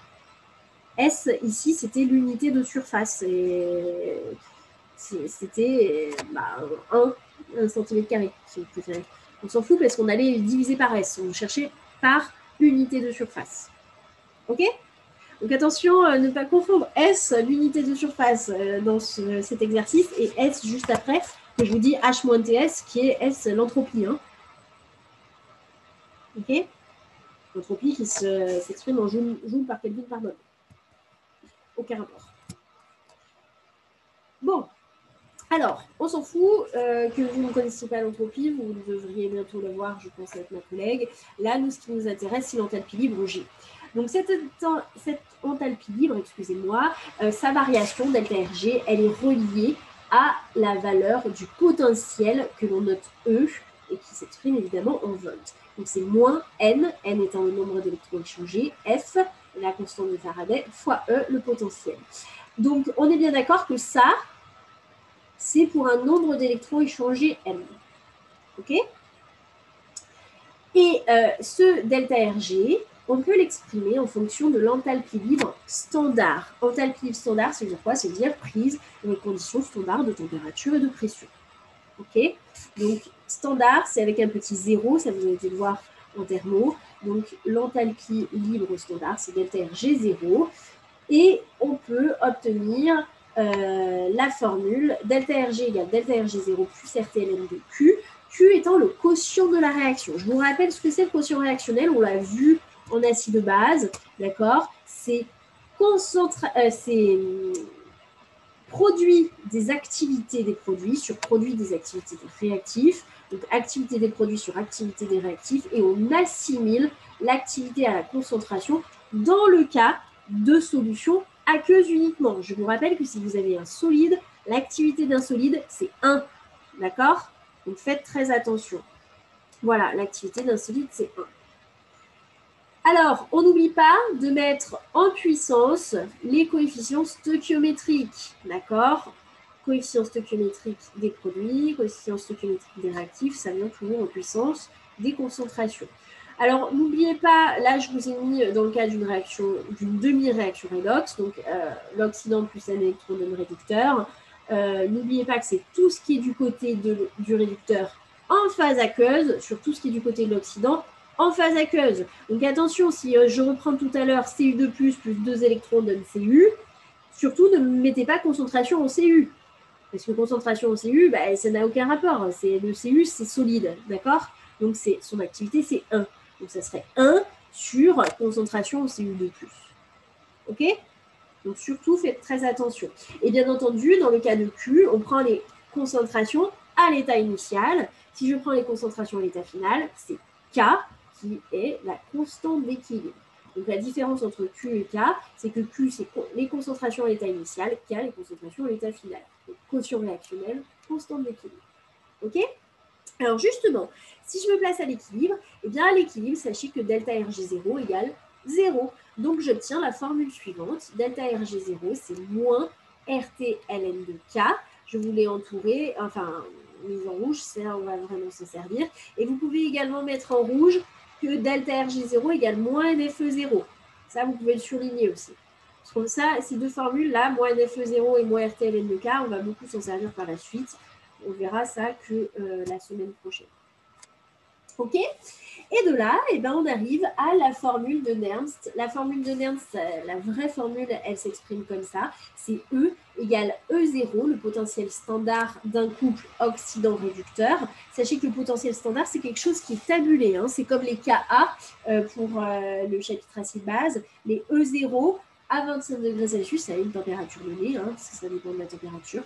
S, ici, c'était l'unité de surface. C'était 1, cm, si vous préférez. On s'en fout parce qu'on allait diviser par S. On cherchait par unité de surface. OK? Donc attention, euh, ne pas confondre S, l'unité de surface, euh, dans cet exercice, et S juste après, que je vous dis H-TS, qui est S, l'entropie. Hein. OK? L'entropie qui s'exprime en joule, par Kelvin par mole aucun rapport. Bon, alors, on s'en fout euh, que vous ne connaissiez pas l'entropie, vous devriez bientôt le voir, je pense, avec ma collègue. Là, nous, ce qui nous intéresse, c'est l'enthalpie libre G. Donc, cette, enthalpie libre, excusez-moi, euh, sa variation, delta elle est reliée à la valeur du potentiel que l'on note E et qui s'exprime évidemment en volts. Donc, c'est moins N, N étant le nombre d'électrons échangés, F, la constante de Faraday, fois E, le potentiel. Donc, on est bien d'accord que ça, c'est pour un nombre d'électrons échangés M. OK? Et euh, ce delta Rg, on peut l'exprimer en fonction de l'enthalpie libre standard. Enthalpie libre standard, c'est dire quoi? C'est dire prise dans les conditions standards de température et de pression. OK? Donc, standard, c'est avec un petit zéro, ça vous avez été le voir en thermo. Donc l'enthalpie libre standard, c'est delta G0. Et on peut obtenir euh, la formule delta Rg égale delta Rg0 plus RTLN de Q, Q étant le quotient de la réaction. Je vous rappelle ce que c'est le quotient réactionnel, on l'a vu en acide de base, d'accord? C'est euh, hum, produit des activités des produits sur produit des activités des réactifs donc activité des produits sur activité des réactifs, et on assimile l'activité à la concentration dans le cas de solutions aqueuses uniquement. Je vous rappelle que si vous avez un solide, l'activité d'un solide, c'est 1. D'accord? Donc faites très attention. Voilà, l'activité d'un solide, c'est 1. Alors, on n'oublie pas de mettre en puissance les coefficients stoichiométriques. D'accord? Coefficient stoichiométrique des produits, coefficient stoichiométrique des réactifs, ça vient toujours en puissance des concentrations. Alors, n'oubliez pas, là, je vous ai mis dans le cas d'une réaction, d'une demi-réaction redox, donc euh, l'oxydant plus un électron donne réducteur. Euh, n'oubliez pas que c'est tout ce qui est du côté du réducteur en phase aqueuse, sur tout ce qui est du côté de l'oxydant en phase aqueuse. Donc attention, si euh, je reprends tout à l'heure Cu2+, plus 2 électrons donne Cu, surtout ne mettez pas concentration en Cu. Parce que concentration en Cu, bah, ça n'a aucun rapport. Le Cu, c'est solide, d'accord? Donc son activité, c'est 1. Donc ça serait 1 sur concentration en Cu2+. OK? Donc surtout, faites très attention. Et bien entendu, dans le cas de Q, on prend les concentrations à l'état initial. Si je prends les concentrations à l'état final, c'est K qui est la constante d'équilibre. Donc la différence entre Q et K, c'est que Q, c'est les concentrations à l'état initial, K, les concentrations à l'état final. Donc quotient réactionnel, constante d'équilibre. OK? Alors justement, si je me place à l'équilibre, eh bien à l'équilibre, sachez que delta Rg0 égale 0. Donc j'obtiens la formule suivante. Delta Rg0, c'est moins RT ln de K. Je voulais entourer, enfin, mise en rouge, là on va vraiment s'en servir. Et vous pouvez également mettre en rouge que delta RG0 égale moins NFE0. Ça, vous pouvez le surligner aussi. Comme ça, ces deux formules-là, moins NFE0 et moins RTLN de K, on va beaucoup s'en servir par la suite. On verra ça que euh, la semaine prochaine. OK? Et de là, eh ben, on arrive à la formule de Nernst. La formule de Nernst, euh, la vraie formule, elle s'exprime comme ça. C'est E égale E0, le potentiel standard d'un couple oxydant-réducteur. Sachez que le potentiel standard, c'est quelque chose qui est tabulé. Hein. C'est comme les Ka euh, pour euh, le chapitre acide base. Les E0 à 25 degrés Celsius, à une température donnée, hein, parce que ça dépend de la température.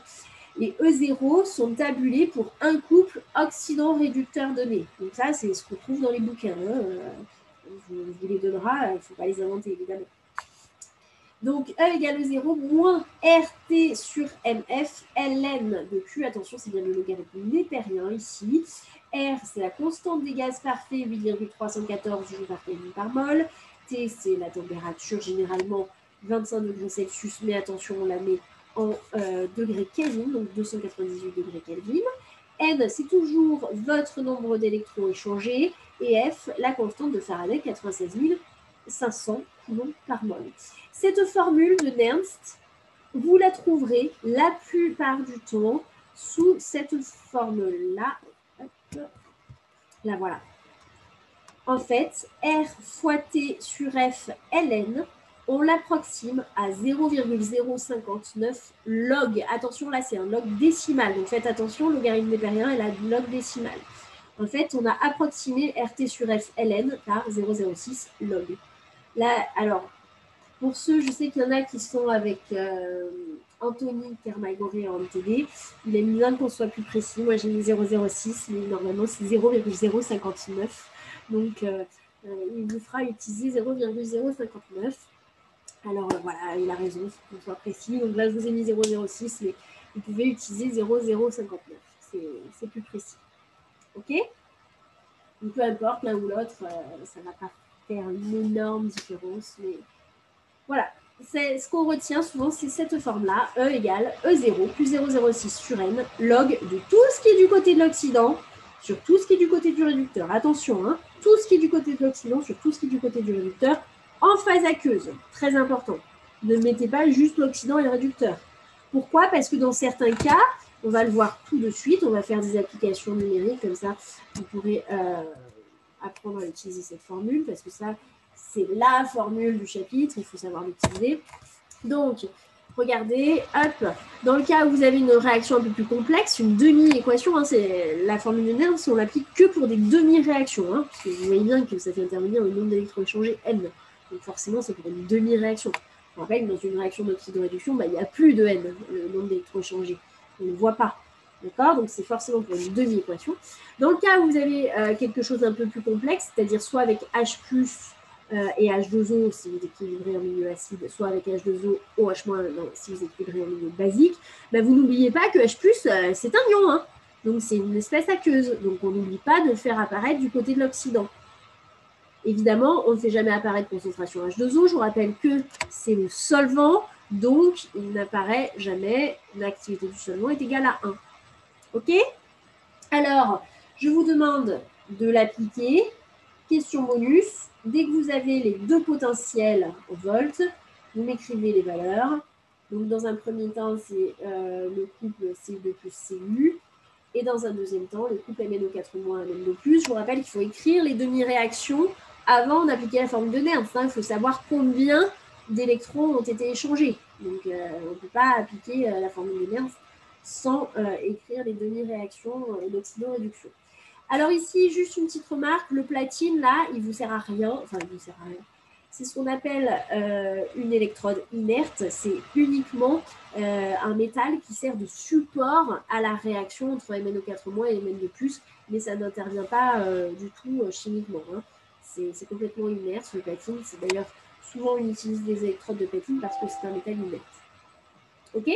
Les E0 sont tabulés pour un couple oxydant-réducteur donné. Donc ça, c'est ce qu'on trouve dans les bouquins. Hein. Vous les donnera, il ne faut pas les inventer, évidemment. Donc E égale E0 moins RT sur MF, ln de Q, attention, c'est bien le logarithme népérien ici. R, c'est la constante des gaz parfaits, 8,314 joules par Kelvin par mol. T, c'est la température, généralement 25 degrés Celsius, mais attention, on la met en euh, degrés Kelvin, donc 298 degrés Kelvin. N, c'est toujours votre nombre d'électrons échangés. Et F, la constante de Faraday, 96 500 coulombs par mol. Cette formule de Nernst, vous la trouverez la plupart du temps sous cette forme-là. La voilà. En fait, R fois T sur F ln, on l'approxime à 0,059 log. Attention, là, c'est un log décimal. Donc, faites attention, logarithme népérien est la log décimal. En fait, on a approximé RT sur F ln par 0,06 log. Là, alors, pour ceux, je sais qu'il y en a qui sont avec euh, Anthony Kermagoré en TD. Il mis bien qu'on soit plus précis. Moi, j'ai mis 0,06, mais normalement, c'est 0,059. Donc, euh, euh, il vous fera utiliser 0,059. Alors voilà, il a raison, faut qu'on soit précis. Donc là, je vous ai mis 0,06, mais vous pouvez utiliser 0,059. C'est plus précis. OK? Donc peu importe, l'un ou l'autre, ça ne va pas faire une énorme différence. Mais voilà, ce qu'on retient souvent, c'est cette forme-là, E égale E0 plus 0,06 sur N, log de tout ce qui est du côté de l'Occident sur tout ce qui est du côté du réducteur. Attention, hein, tout ce qui est du côté de l'Occident sur tout ce qui est du côté du réducteur en phase aqueuse. Très important. Ne mettez pas juste l'Occident et le réducteur. Pourquoi? Parce que dans certains cas, on va le voir tout de suite, on va faire des applications numériques, comme ça, vous pourrez euh, apprendre à utiliser cette formule, parce que ça, c'est la formule du chapitre, il faut savoir l'utiliser. Donc, regardez, hop, dans le cas où vous avez une réaction un peu plus complexe, une demi-équation, hein, c'est la formule de Nernst, on l'applique que pour des demi-réactions, hein, parce que vous voyez bien que ça fait intervenir le nombre d'électrons échangés N. Donc forcément, c'est pour une demi-réaction. En fait, dans une réaction d'oxydoréduction, bah, il n'y a plus de N, le nombre d'électrons échangés. On ne le voit pas. D'accord? Donc c'est forcément pour une demi-équation. Dans le cas où vous avez euh, quelque chose d'un peu plus complexe, c'est-à-dire soit avec H euh, et H2O si vous équilibrez en milieu acide, soit avec H2O, OH- si vous équilibrez en milieu basique, bah, vous n'oubliez pas que H, euh, c'est un ion. Hein. donc c'est une espèce aqueuse. Donc on n'oublie pas de faire apparaître du côté de l'Occident. Évidemment, on ne fait jamais apparaître concentration H2O. Je vous rappelle que c'est le solvant Donc, il n'apparaît jamais l'activité du solvant est égale à 1. OK? Alors, je vous demande de l'appliquer. Question bonus. Dès que vous avez les deux potentiels en volts, vous m'écrivez les valeurs. Donc, dans un premier temps, c'est euh, le couple CU2 plus CU. Et dans un deuxième temps, le couple MNO4- MNO+. Je vous rappelle qu'il faut écrire les demi-réactions avant d'appliquer la formule de Nernst. Il faut savoir combien d'électrons ont été échangés. Donc, euh, on ne peut pas appliquer euh, la formule de Nernst sans écrire les demi-réactions d'oxydoréduction. Alors ici, juste une petite remarque, le platine, là, il ne vous sert à rien. Enfin, il ne vous sert à rien. C'est ce qu'on appelle euh, une électrode inerte. C'est uniquement euh, un métal qui sert de support à la réaction entre MnO4- et Mn2+, mais ça n'intervient pas euh, du tout chimiquement. Hein. C'est complètement inerte, le platine. C'est d'ailleurs souvent on utilise des électrodes de platine parce que c'est un métal inerte. OK?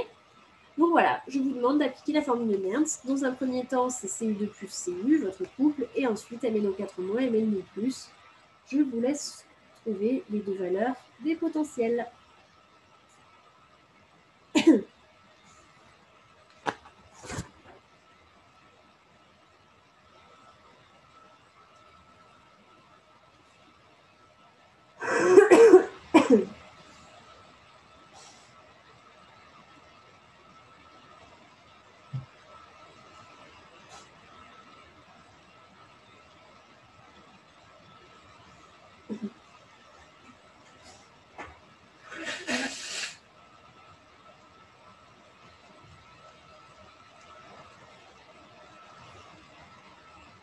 Donc voilà, je vous demande d'appliquer la formule de Nernst. Dans un premier temps, c'est Cu2 plus Cu, votre couple, et ensuite MnO4- et Mn2+. Je vous laisse trouver les deux valeurs des potentiels.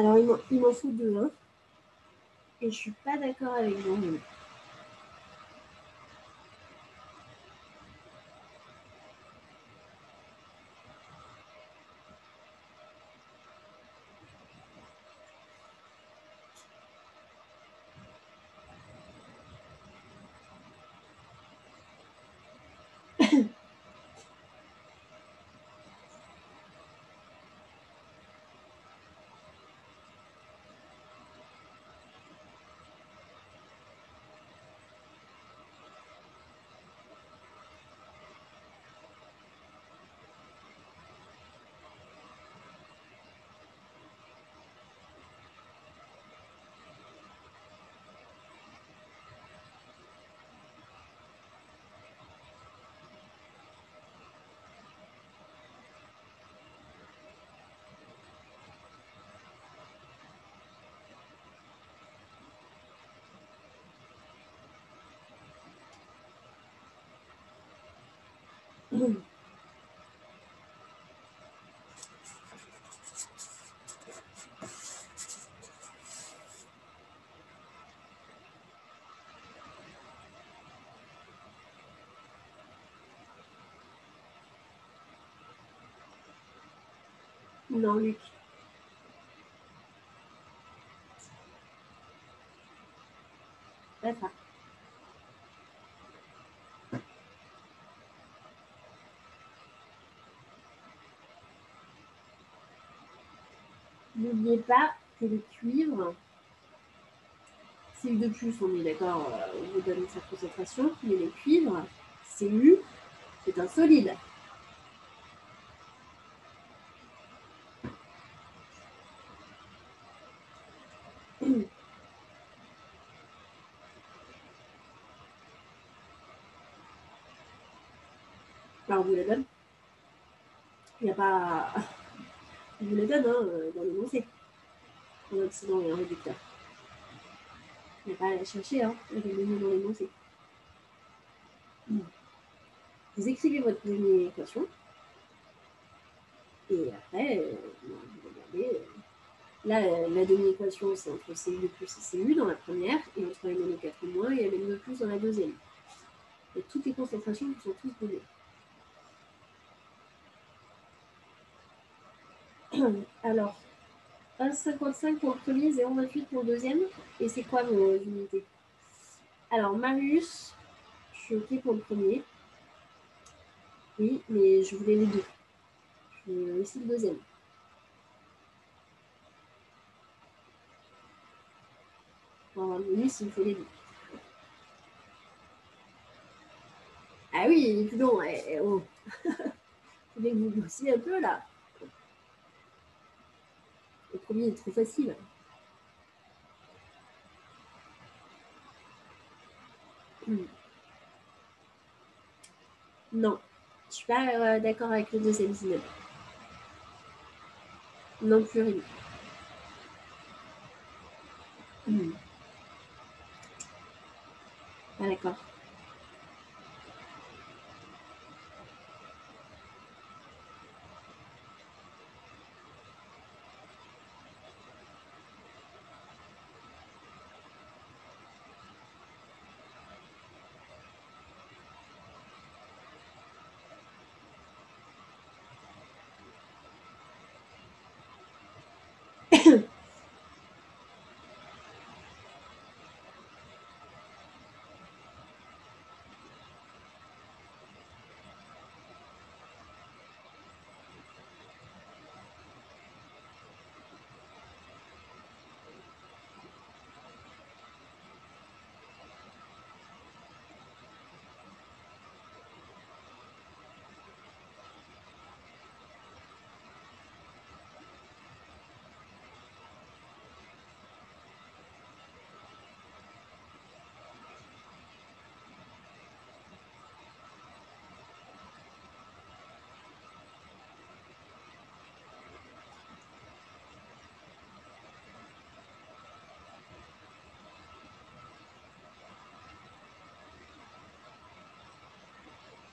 Alors, il m'en faut deux. Hein. Et je suis pas d'accord avec vous. Non, Luc. Pas N'oubliez pas que le cuivre, c'est de plus, on est d'accord, euh, on vous donne sa concentration, mais le cuivre, Cu, c'est un solide. Alors, vous la donne. Il n'y a pas. On vous la donne hein, dans l'énoncé. En Occident et en réducteur. Il n'y a pas à la chercher, hein. Elle est dans l'énoncé. Vous écrivez votre demi équation. Et après, euh, vous regardez. Euh, là, la demi-équation, c'est entre CU plus et CU dans la première, et entre MNO4 moins et MNO plus dans la deuxième. Et toutes les concentrations sont tous données. Alors, 1,55 pour le premier, 0,28 pour le deuxième. Et c'est quoi vos unités? Alors, Marius, je suis OK pour le premier. Oui, mais je voulais les deux. Je voulais aussi le deuxième. Le bonus, il me faut les deux. Ah oui, plus long. Eh, eh, oh. Vous voulez que vous bossiez un peu là le premier est trop facile. Hmm. Non, je suis pas euh, d'accord avec le deuxième cinéma. Non plus rien. Hmm. Ah d'accord.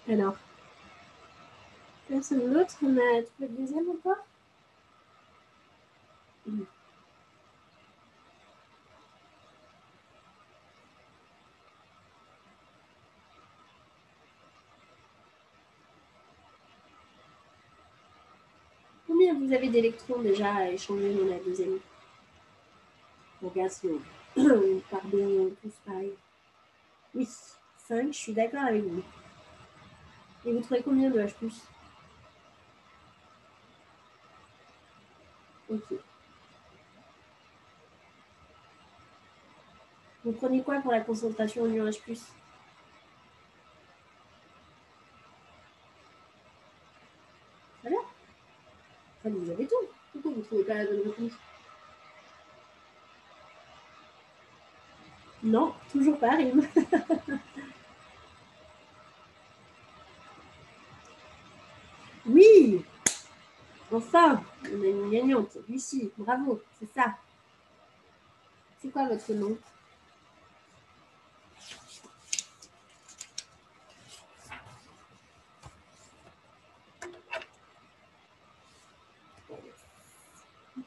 Alors, personne d'autre On a trouvé le deuxième pas? Combien vous avez d'électrons déjà à échanger dans la deuxième? On regarde si on part bien tous pareil. Oui, 5, je suis d'accord avec vous. Et vous trouvez combien de H Ok. Vous prenez quoi pour la concentration en ion H Voilà. Enfin, vous avez tout. Pourquoi vous ne trouvez pas la bonne réponse? Non, toujours pas, Rime. Oui Enfin, on a une gagnante. Lucie, bravo, c'est ça. C'est quoi votre nom?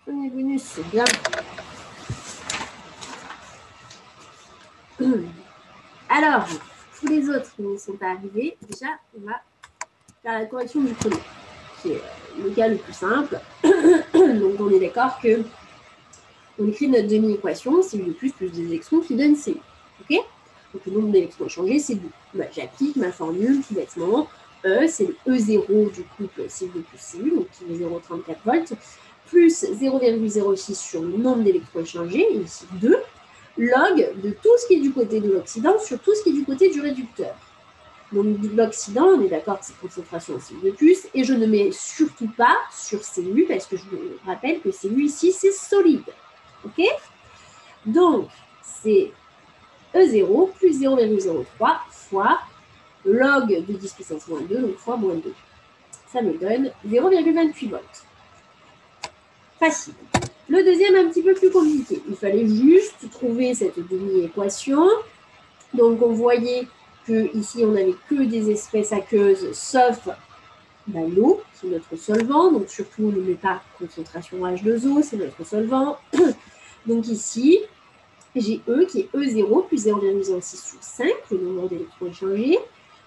Premier bonus, c'est bien. Alors, tous les autres qui ne sont pas arrivés, déjà, on va la correction du premier qui est le cas le plus simple. Donc on est d'accord que on écrit notre demi-équation, c'est U plus plus des électrons qui donne C. OK? Donc le nombre d'électrons changés, c'est 2. Bah, J'applique ma formule tout bêtement. E, c'est le E0 du couple CU plus CU, donc qui est 0,34 volts, plus 0,06 sur le nombre d'électrons échangés, ici 2, log de tout ce qui est du côté de l'oxydant sur tout ce qui est du côté du réducteur. Donc l'oxydant, on est d'accord que c'est concentration en de plus, et je ne mets surtout pas sur Cu parce que je vous rappelle que Cu ici, c'est solide. OK? Donc, c'est E0 plus 0,03 fois log de 10 puissance moins 2, donc fois moins 2. Ça me donne 0,28 volts. Facile. Le deuxième, un petit peu plus compliqué. Il fallait juste trouver cette demi-équation. Donc, on voyait ici, on n'avait que des espèces aqueuses, sauf ben, l'eau, qui est notre solvant. Donc, surtout, ne met pas concentration H2O, c'est notre solvant. Donc, ici, j'ai E qui est E0 plus 0,06 sur 5, le nombre d'électrons échangés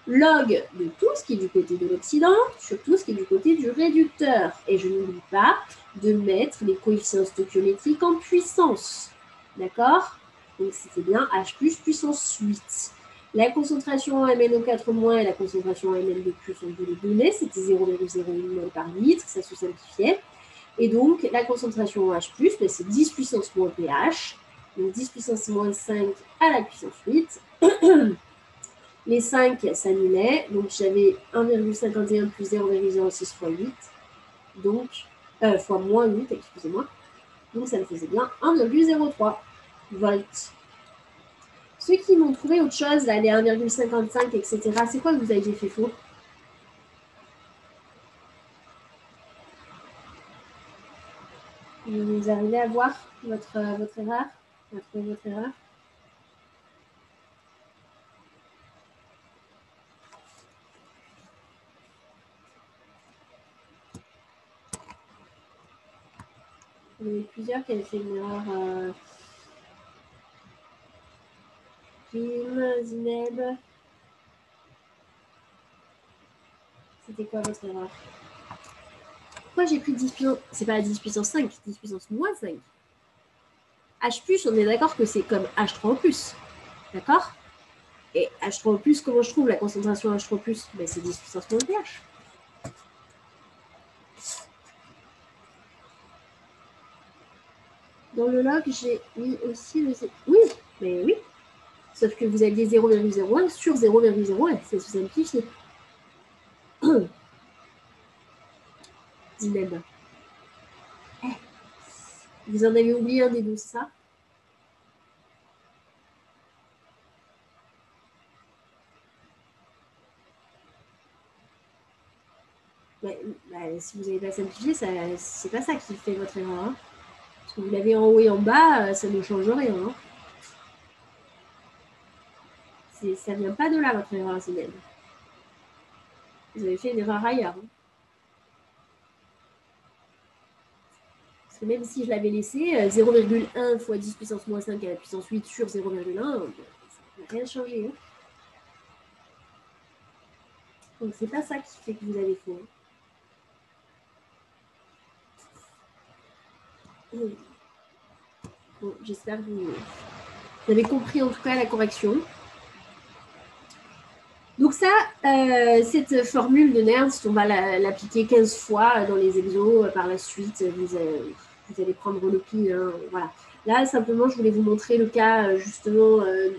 log de tout ce qui est du côté de l'oxydant sur tout ce qui est du côté du réducteur. Et je n'oublie pas de mettre les coefficients stoichiométriques en puissance. D'accord? Donc c'était bien H plus puissance 8. La concentration en MnO4- et la concentration en Mn2+, on peut les donner, c'était 0,01 mol par litre, ça se simplifiait. Et donc, la concentration en H+, ben, c'est 10 puissance moins pH, donc 10 puissance moins 5 à la puissance 8. Les 5 s'annulaient, donc j'avais 1,51 plus 0,06 fois 8, donc, euh, fois moins 8, excusez-moi. Donc ça me faisait bien 1,03 volts. Ceux qui m'ont trouvé autre chose, là, les 1,55, etc., c'est quoi que vous avez fait faux? Vous arrivez à voir votre, votre erreur? Votre, votre erreur? Il y a plusieurs qui avaient fait une erreur. Euh... Zineb. C'était quoi votre erreur? Pourquoi j'ai pris 10 puissance C'est pas 10 puissance 5, 10 puissance moins 5. H+, on est d'accord que c'est comme H3+. D'accord? Et H3+, comment je trouve la concentration H3+, ben, C'est 10 puissance moins pH. Dans le log, j'ai mis aussi le... Oui, mais oui. Sauf que vous aviez 0,01 sur 0,01. C'est simplifié. Zineb. Eh. Vous en avez oublié un des deux, ça? Bah, si vous n'avez pas simplifié, c'est pas ça qui fait votre erreur. Hein vous l'avez en haut et en bas, euh, ça ne change rien. Hein. Ça ne vient pas de là, votre erreur rationnelle. Vous avez fait une erreur ailleurs. Hein. Parce que même si je l'avais laissé, 0,1 euh, fois 10 puissance moins 5 à la puissance 8 sur 0,1, ça n'a rien changé. Hein. Donc c'est pas ça qui fait que vous avez faux. J'espère que vous, avez compris en tout cas la correction. Donc ça, euh, cette formule de Nernst, on va l'appliquer 15 fois dans les exos. Par la suite, vous, allez, prendre le pli. Hein, voilà. Là, simplement, je voulais vous montrer le cas justement euh,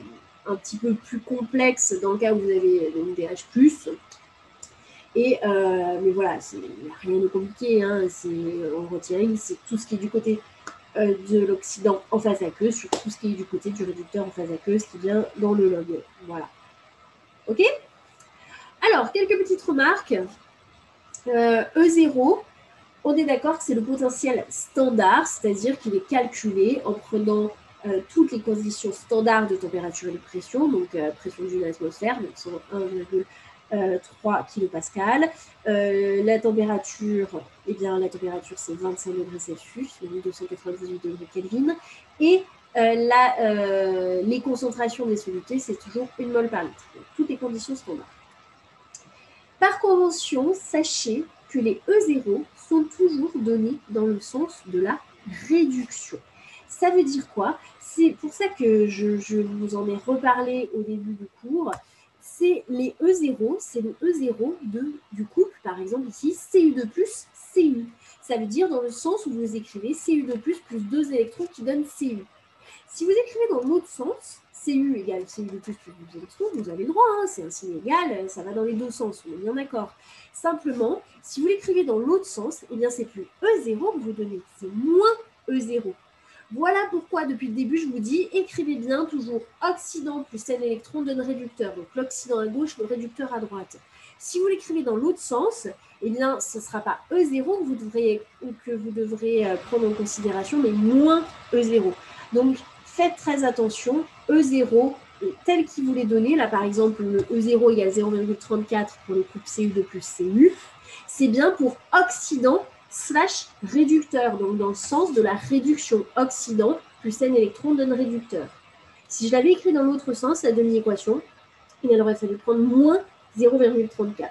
un petit peu plus complexe dans le cas où vous avez une DH+. Et, euh, mais voilà, il n'y a rien de compliqué. Hein, en retiring, c'est tout ce qui est du côté euh, de l'oxydant en phase aqueuse sur tout ce qui est du côté du réducteur en phase aqueuse qui vient dans le log. Voilà. OK Alors, quelques petites remarques. Euh, E0, on est d'accord que c'est le potentiel standard, c'est-à-dire qu'il est calculé en prenant toutes les conditions standards de température et de pression, donc pression d'une atmosphère, donc 1,1 3 kPa. Euh, la température, eh bien, la température c'est 25 degrés Celsius, 1298 degrés Kelvin. Et euh, la, euh, les concentrations des solutés, c'est toujours une mol par litre. toutes les conditions standards. Par convention, sachez que les E0 sont toujours donnés dans le sens de la réduction. Ça veut dire quoi? C'est pour ça que je, vous en ai reparlé au début du cours c'est les E0, c'est le E0 de, du couple, par exemple ici, Cu2 plus Cu. Ça veut dire dans le sens où vous écrivez Cu2 plus plus 2 électrons qui donnent Cu. Si vous écrivez dans l'autre sens, Cu égale Cu2 plus plus 2 électrons, vous avez le droit, hein, c'est un signe égal, ça va dans les deux sens, on est bien d'accord. Simplement, si vous l'écrivez dans l'autre sens, eh bien c'est plus E0 que vous donnez, c'est moins E0. Voilà pourquoi, depuis le début, je vous dis, écrivez bien toujours oxydant plus n électron donne réducteur. Donc l'oxydant à gauche, le réducteur à droite. Si vous l'écrivez dans l'autre sens, eh bien, ce ne sera pas E0 que vous devrez, que vous devrez euh, prendre en considération, mais moins E0. Donc, faites très attention. E0, tel qu'il vous l'est donné, là par exemple, le E0 égale 0,34 pour le couple Cu2 plus Cu, c'est bien pour oxydant slash réducteur, donc dans le sens de la réduction oxydant plus n électron donne réducteur. Si je l'avais écrit dans l'autre sens, la demi-équation, il aurait fallu prendre moins 0,34.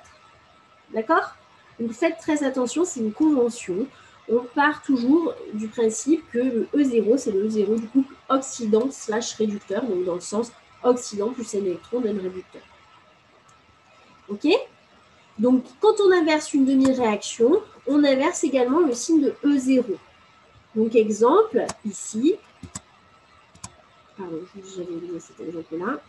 D'accord? Donc faites très attention, c'est une convention. On part toujours du principe que le E0, c'est le E0 du couple oxydant slash réducteur, donc dans le sens oxydant plus n électron donne réducteur. OK? Donc quand on inverse une demi-réaction, on inverse également le signe de E0. Donc exemple, ici, pardon, j'avais oublié cet exemple-là.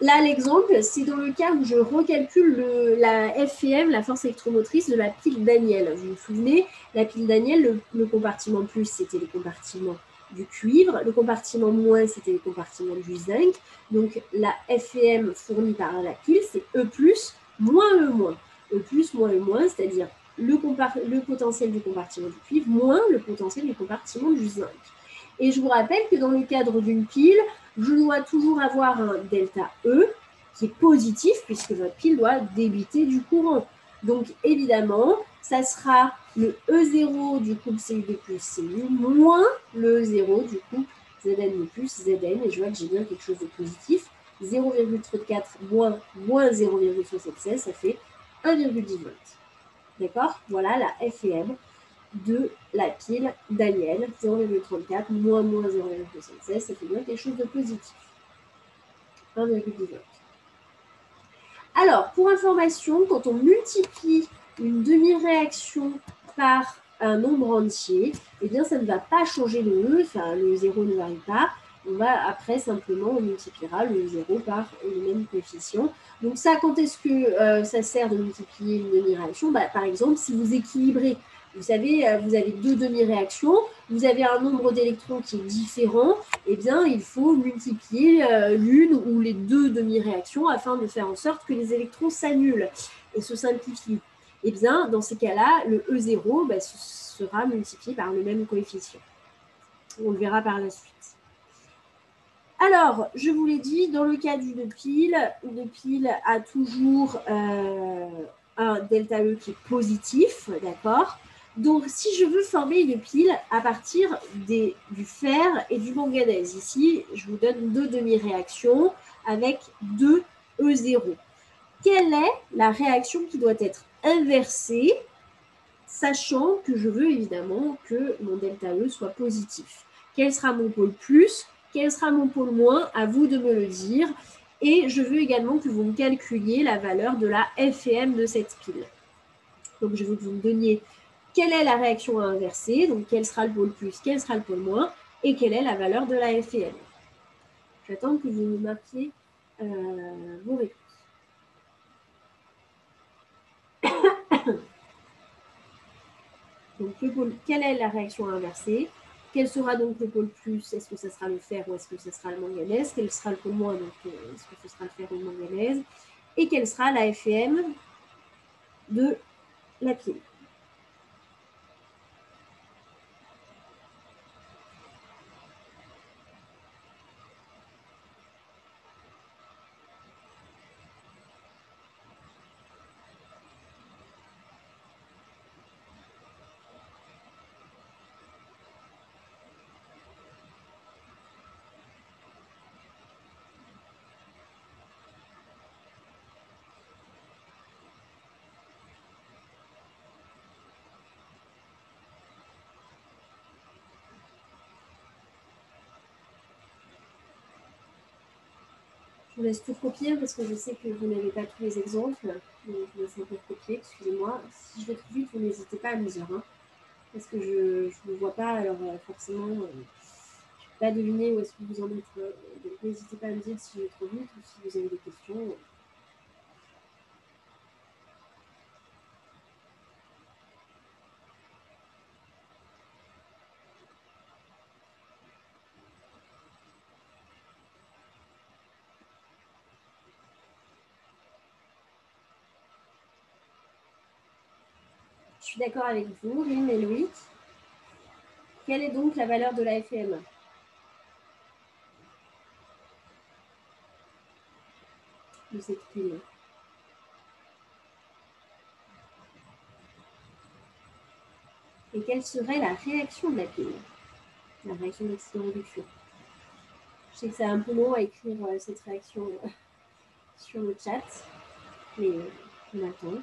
Là, l'exemple, c'est dans le cas où je recalcule la FEM, la force électromotrice de la pile Daniel. Vous vous souvenez, la pile Daniel, le, compartiment plus, c'était le compartiment du cuivre, le compartiment moins, c'était le compartiment du zinc. Donc, la FEM fournie par la pile, c'est E moins E moins. E moins E moins, c'est-à-dire le, le potentiel du compartiment du cuivre moins le potentiel du compartiment du zinc. Et je vous rappelle que dans le cadre d'une pile, je dois toujours avoir un delta E qui est positif puisque votre pile doit débiter du courant. Donc évidemment, ça sera le E0 du couple Cu2 plus Cu moins le E0 du couple Zn plus Zn. Et je vois que j'ai bien quelque chose de positif. 0,34 moins, moins 0,76, ça fait 1,10 volts. D'accord? Voilà la FEM de la pile Daniel, 0,34 moins moins 0,76, ça fait bien quelque chose de positif. 1,18. Alors, pour information, quand on multiplie une demi-réaction par un nombre entier, eh bien, ça ne va pas changer le E, enfin, le 0 ne varie pas. On va après simplement, on multipliera le 0 par le même coefficient. Donc ça, quand est-ce que euh, ça sert de multiplier une demi-réaction? Bah, Par exemple, si vous équilibrez vous savez, euh, vous avez deux demi-réactions, vous avez un nombre d'électrons qui est différent, eh bien, il faut multiplier euh, l'une ou les deux demi-réactions afin de faire en sorte que les électrons s'annulent et se simplifient. Eh bien, dans ces cas-là, le E0 bah, sera multiplié par le même coefficient. On le verra par la suite. Alors, je vous l'ai dit, dans le cas d'une pile, une pile a toujours euh, un delta E qui est positif, d'accord? Donc, si je veux former une pile à partir du fer et du manganèse, ici, je vous donne deux demi-réactions avec deux E0. Quelle est la réaction qui doit être inversée, sachant que je veux évidemment que mon delta E soit positif Quel sera mon pôle plus? Quel sera mon pôle moins? À vous de me le dire. Et je veux également que vous me calculiez la valeur de la FEM de cette pile. Donc, je veux que vous me donniez quelle est la réaction à inverser, donc quel sera le pôle plus, quel sera le pôle moins, et quelle est la valeur de la FEM. J'attends que vous me marquiez euh, vos réponses. Donc, quelle est la réaction à inverser Quel sera donc le pôle plus? Est-ce que ce sera le fer ou est-ce que ce sera le manganèse? Quel sera le pôle moins? Euh, est-ce que ce sera le fer ou le manganèse? Et quelle sera la FEM de la pile vous laisse tout copier parce que je sais que vous n'avez pas tous les exemples. Je vous laisse un peu copier, excusez-moi. Si je vais trop vite, vous n'hésitez pas à me dire. Hein, parce que je ne vous vois pas, alors euh, forcément, euh, je ne peux pas deviner où est-ce que vous en êtes. Euh, donc, n'hésitez pas à me dire si je vais trop vite ou si vous avez des questions. Suis d'accord avec vous, Rim et Louis. Quelle est donc la valeur de la FM de cette pile Et quelle serait la réaction de la pile La réaction d'oxydation-réduction. Je sais que c'est un peu long à écrire euh, cette réaction euh, sur le chat, mais euh, on attend.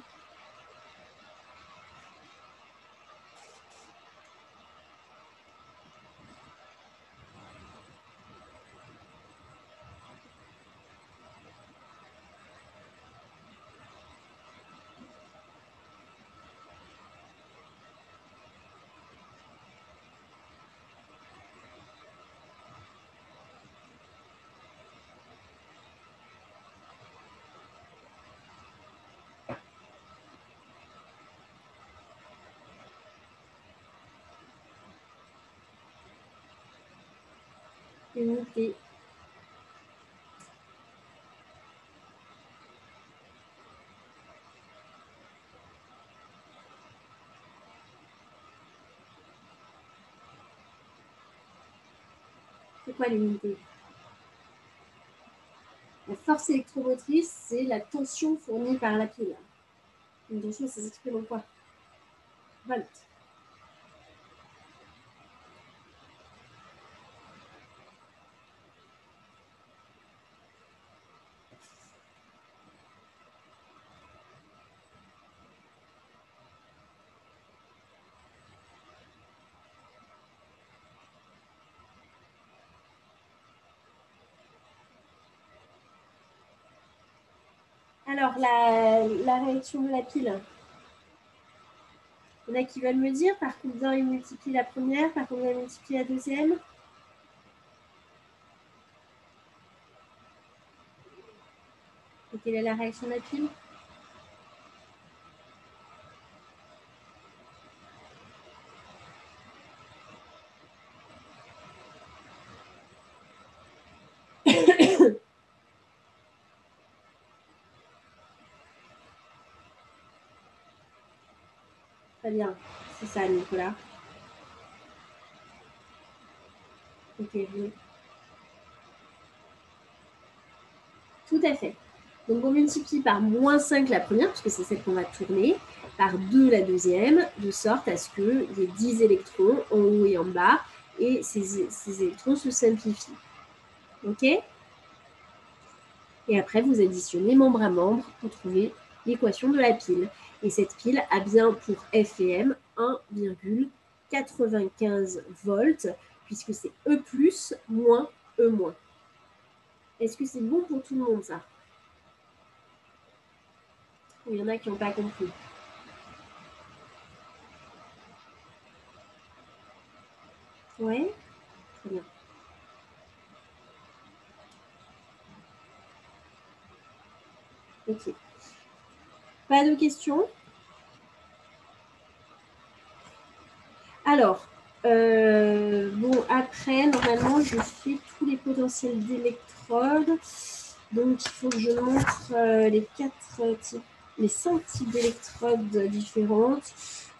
Unité. C'est quoi l'unité? La force électromotrice, c'est la tension fournie par la pile. Une tension, ça s'exprime en quoi? Volt. La, réaction de la pile. Il y en a qui veulent me dire par combien il multiplie la première, par combien il multiplie la deuxième. Et quelle est la réaction de la pile? Bien. C'est ça, Nicolas. Ok, oui. Tout à fait. Donc, on multiplie par moins 5 la première, parce que c'est celle qu'on va tourner, par 2 la deuxième, de sorte à ce qu'il y ait 10 électrons en haut et en bas, et ces, ces électrons se simplifient. OK? Et après, vous additionnez membre à membre pour trouver l'équation de la pile. Et cette pile a bien pour F et M 1,95 volts, puisque c'est E plus moins E moins. Est-ce que c'est bon pour tout le monde ça? Il y en a qui n'ont pas compris Oui Très bien. Ok. Pas de questions Alors, euh, bon, après, normalement, je fais tous les potentiels d'électrodes. Donc, il faut que je montre euh, les quatre types, les cinq types d'électrodes différentes.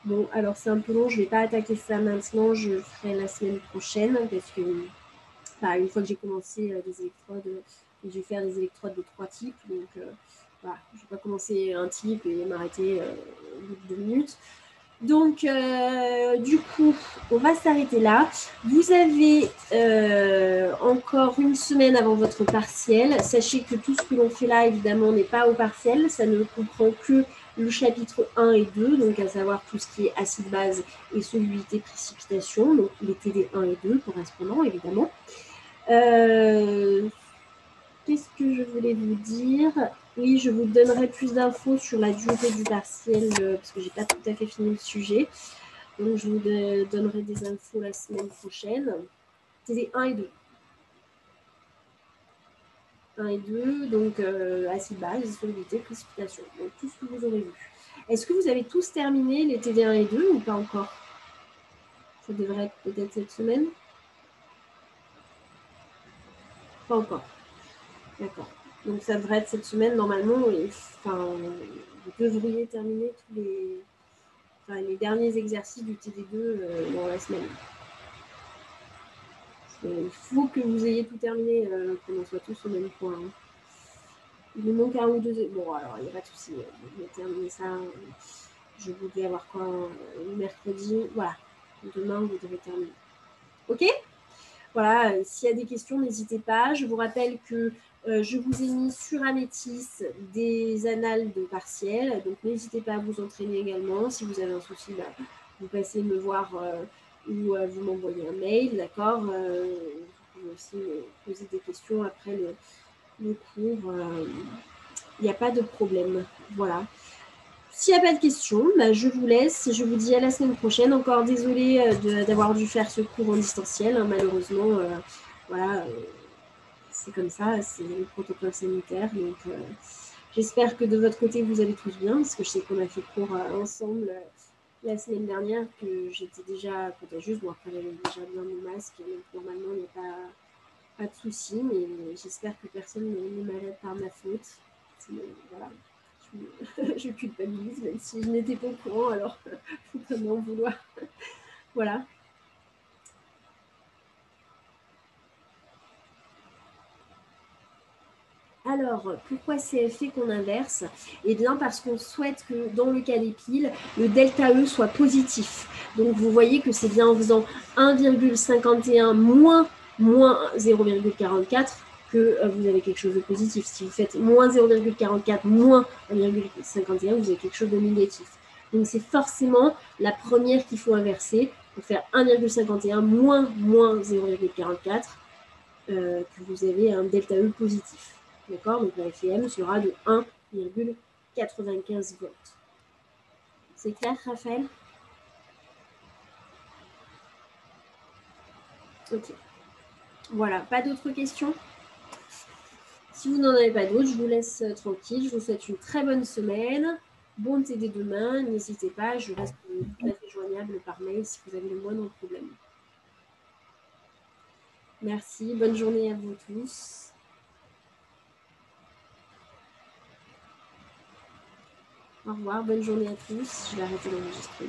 Bon, alors c'est un peu long, je ne vais pas attaquer ça maintenant, je le ferai la semaine prochaine parce que, bah, une fois que j'ai commencé euh, des électrodes, je vais faire des électrodes de trois types. Donc, je ne vais pas commencer un type et m'arrêter euh, au bout de deux minutes. Donc, euh, du coup, on va s'arrêter là. Vous avez euh, encore une semaine avant votre partiel. Sachez que tout ce que l'on fait là, évidemment, n'est pas au partiel. Ça ne comprend que le chapitre 1 et 2, donc à savoir tout ce qui est acide-base et solubilité précipitation, donc les TD 1 et 2 correspondants, évidemment. qu'est-ce que je voulais vous dire? Oui, je vous donnerai plus d'infos sur la durée du partiel euh, parce que j'ai pas tout à fait fini le sujet. Donc, je vous donnerai des infos la semaine prochaine. C'est 1 et 2. 1 et 2, donc euh, acide base, précipitation. Donc, tout ce que vous aurez vu. Est-ce que vous avez tous terminé les TD1 et 2 ou pas encore? Ça devrait être peut-être cette semaine? Pas encore. D'accord. Donc ça devrait être cette semaine normalement. enfin, vous devriez terminer tous les, les derniers exercices du TD2 euh, dans la semaine. Il faut que vous ayez tout terminé, euh, qu'on soit tous au même point. Hein. Il me manque un ou deux. Bon, alors, il n'y a pas de souci. Je vais terminer ça. Je voulais avoir quoi Mercredi. Voilà. Demain, vous devez terminer. OK? Voilà. S'il y a des questions, n'hésitez pas. Je vous rappelle que euh, je vous ai mis sur Amétis des annales de partiel. Donc, n'hésitez pas à vous entraîner également. Si vous avez un souci, bah, vous passez me voir euh, ou euh, vous m'envoyez un mail. D'accord Vous pouvez aussi me poser des questions après le cours, il n'y a pas de problème. Voilà. S'il n'y a pas de questions, bah, je vous laisse. Je vous dis à la semaine prochaine. Encore désolée d'avoir dû faire ce cours en distanciel. Hein, malheureusement, voilà, c'est comme ça, c'est le protocole sanitaire. Donc, j'espère que de votre côté, vous allez tous bien, parce que je sais qu'on a fait cours ensemble la semaine dernière, que j'étais déjà contagieuse. Bon, après, j'avais déjà bien mon masque. Donc, normalement, il n'y a pas pas de souci, mais j'espère que personne n'est malade par ma faute. Voilà, je, je, culpabilise, même si je n'étais pas au courant, alors il faut pas m'en vouloir. voilà. Alors, pourquoi c'est fait qu'on inverse? Eh bien, parce qu'on souhaite que dans le cas des piles, le delta E soit positif. Donc, vous voyez que c'est bien en faisant 1,51 moins moins 0,44 que euh, vous avez quelque chose de positif. Si vous faites moins 0,44, moins 1,51, vous avez quelque chose de négatif. Donc c'est forcément la première qu'il faut inverser pour faire 1,51 moins moins 0,44 euh, que vous avez un delta E positif. D'accord Donc la FEM sera de 1,95 volts. C'est clair, Raphaël? Ok. Voilà, pas d'autres questions? Si vous n'en avez pas d'autres, je vous laisse euh, tranquille. Je vous souhaite une très bonne semaine. Bon TD demain. N'hésitez pas, je reste tout joignable par mail si vous avez le moindre problème. Merci, bonne journée à vous tous. Au revoir, bonne journée à tous. Je vais arrêter d'enregistrer.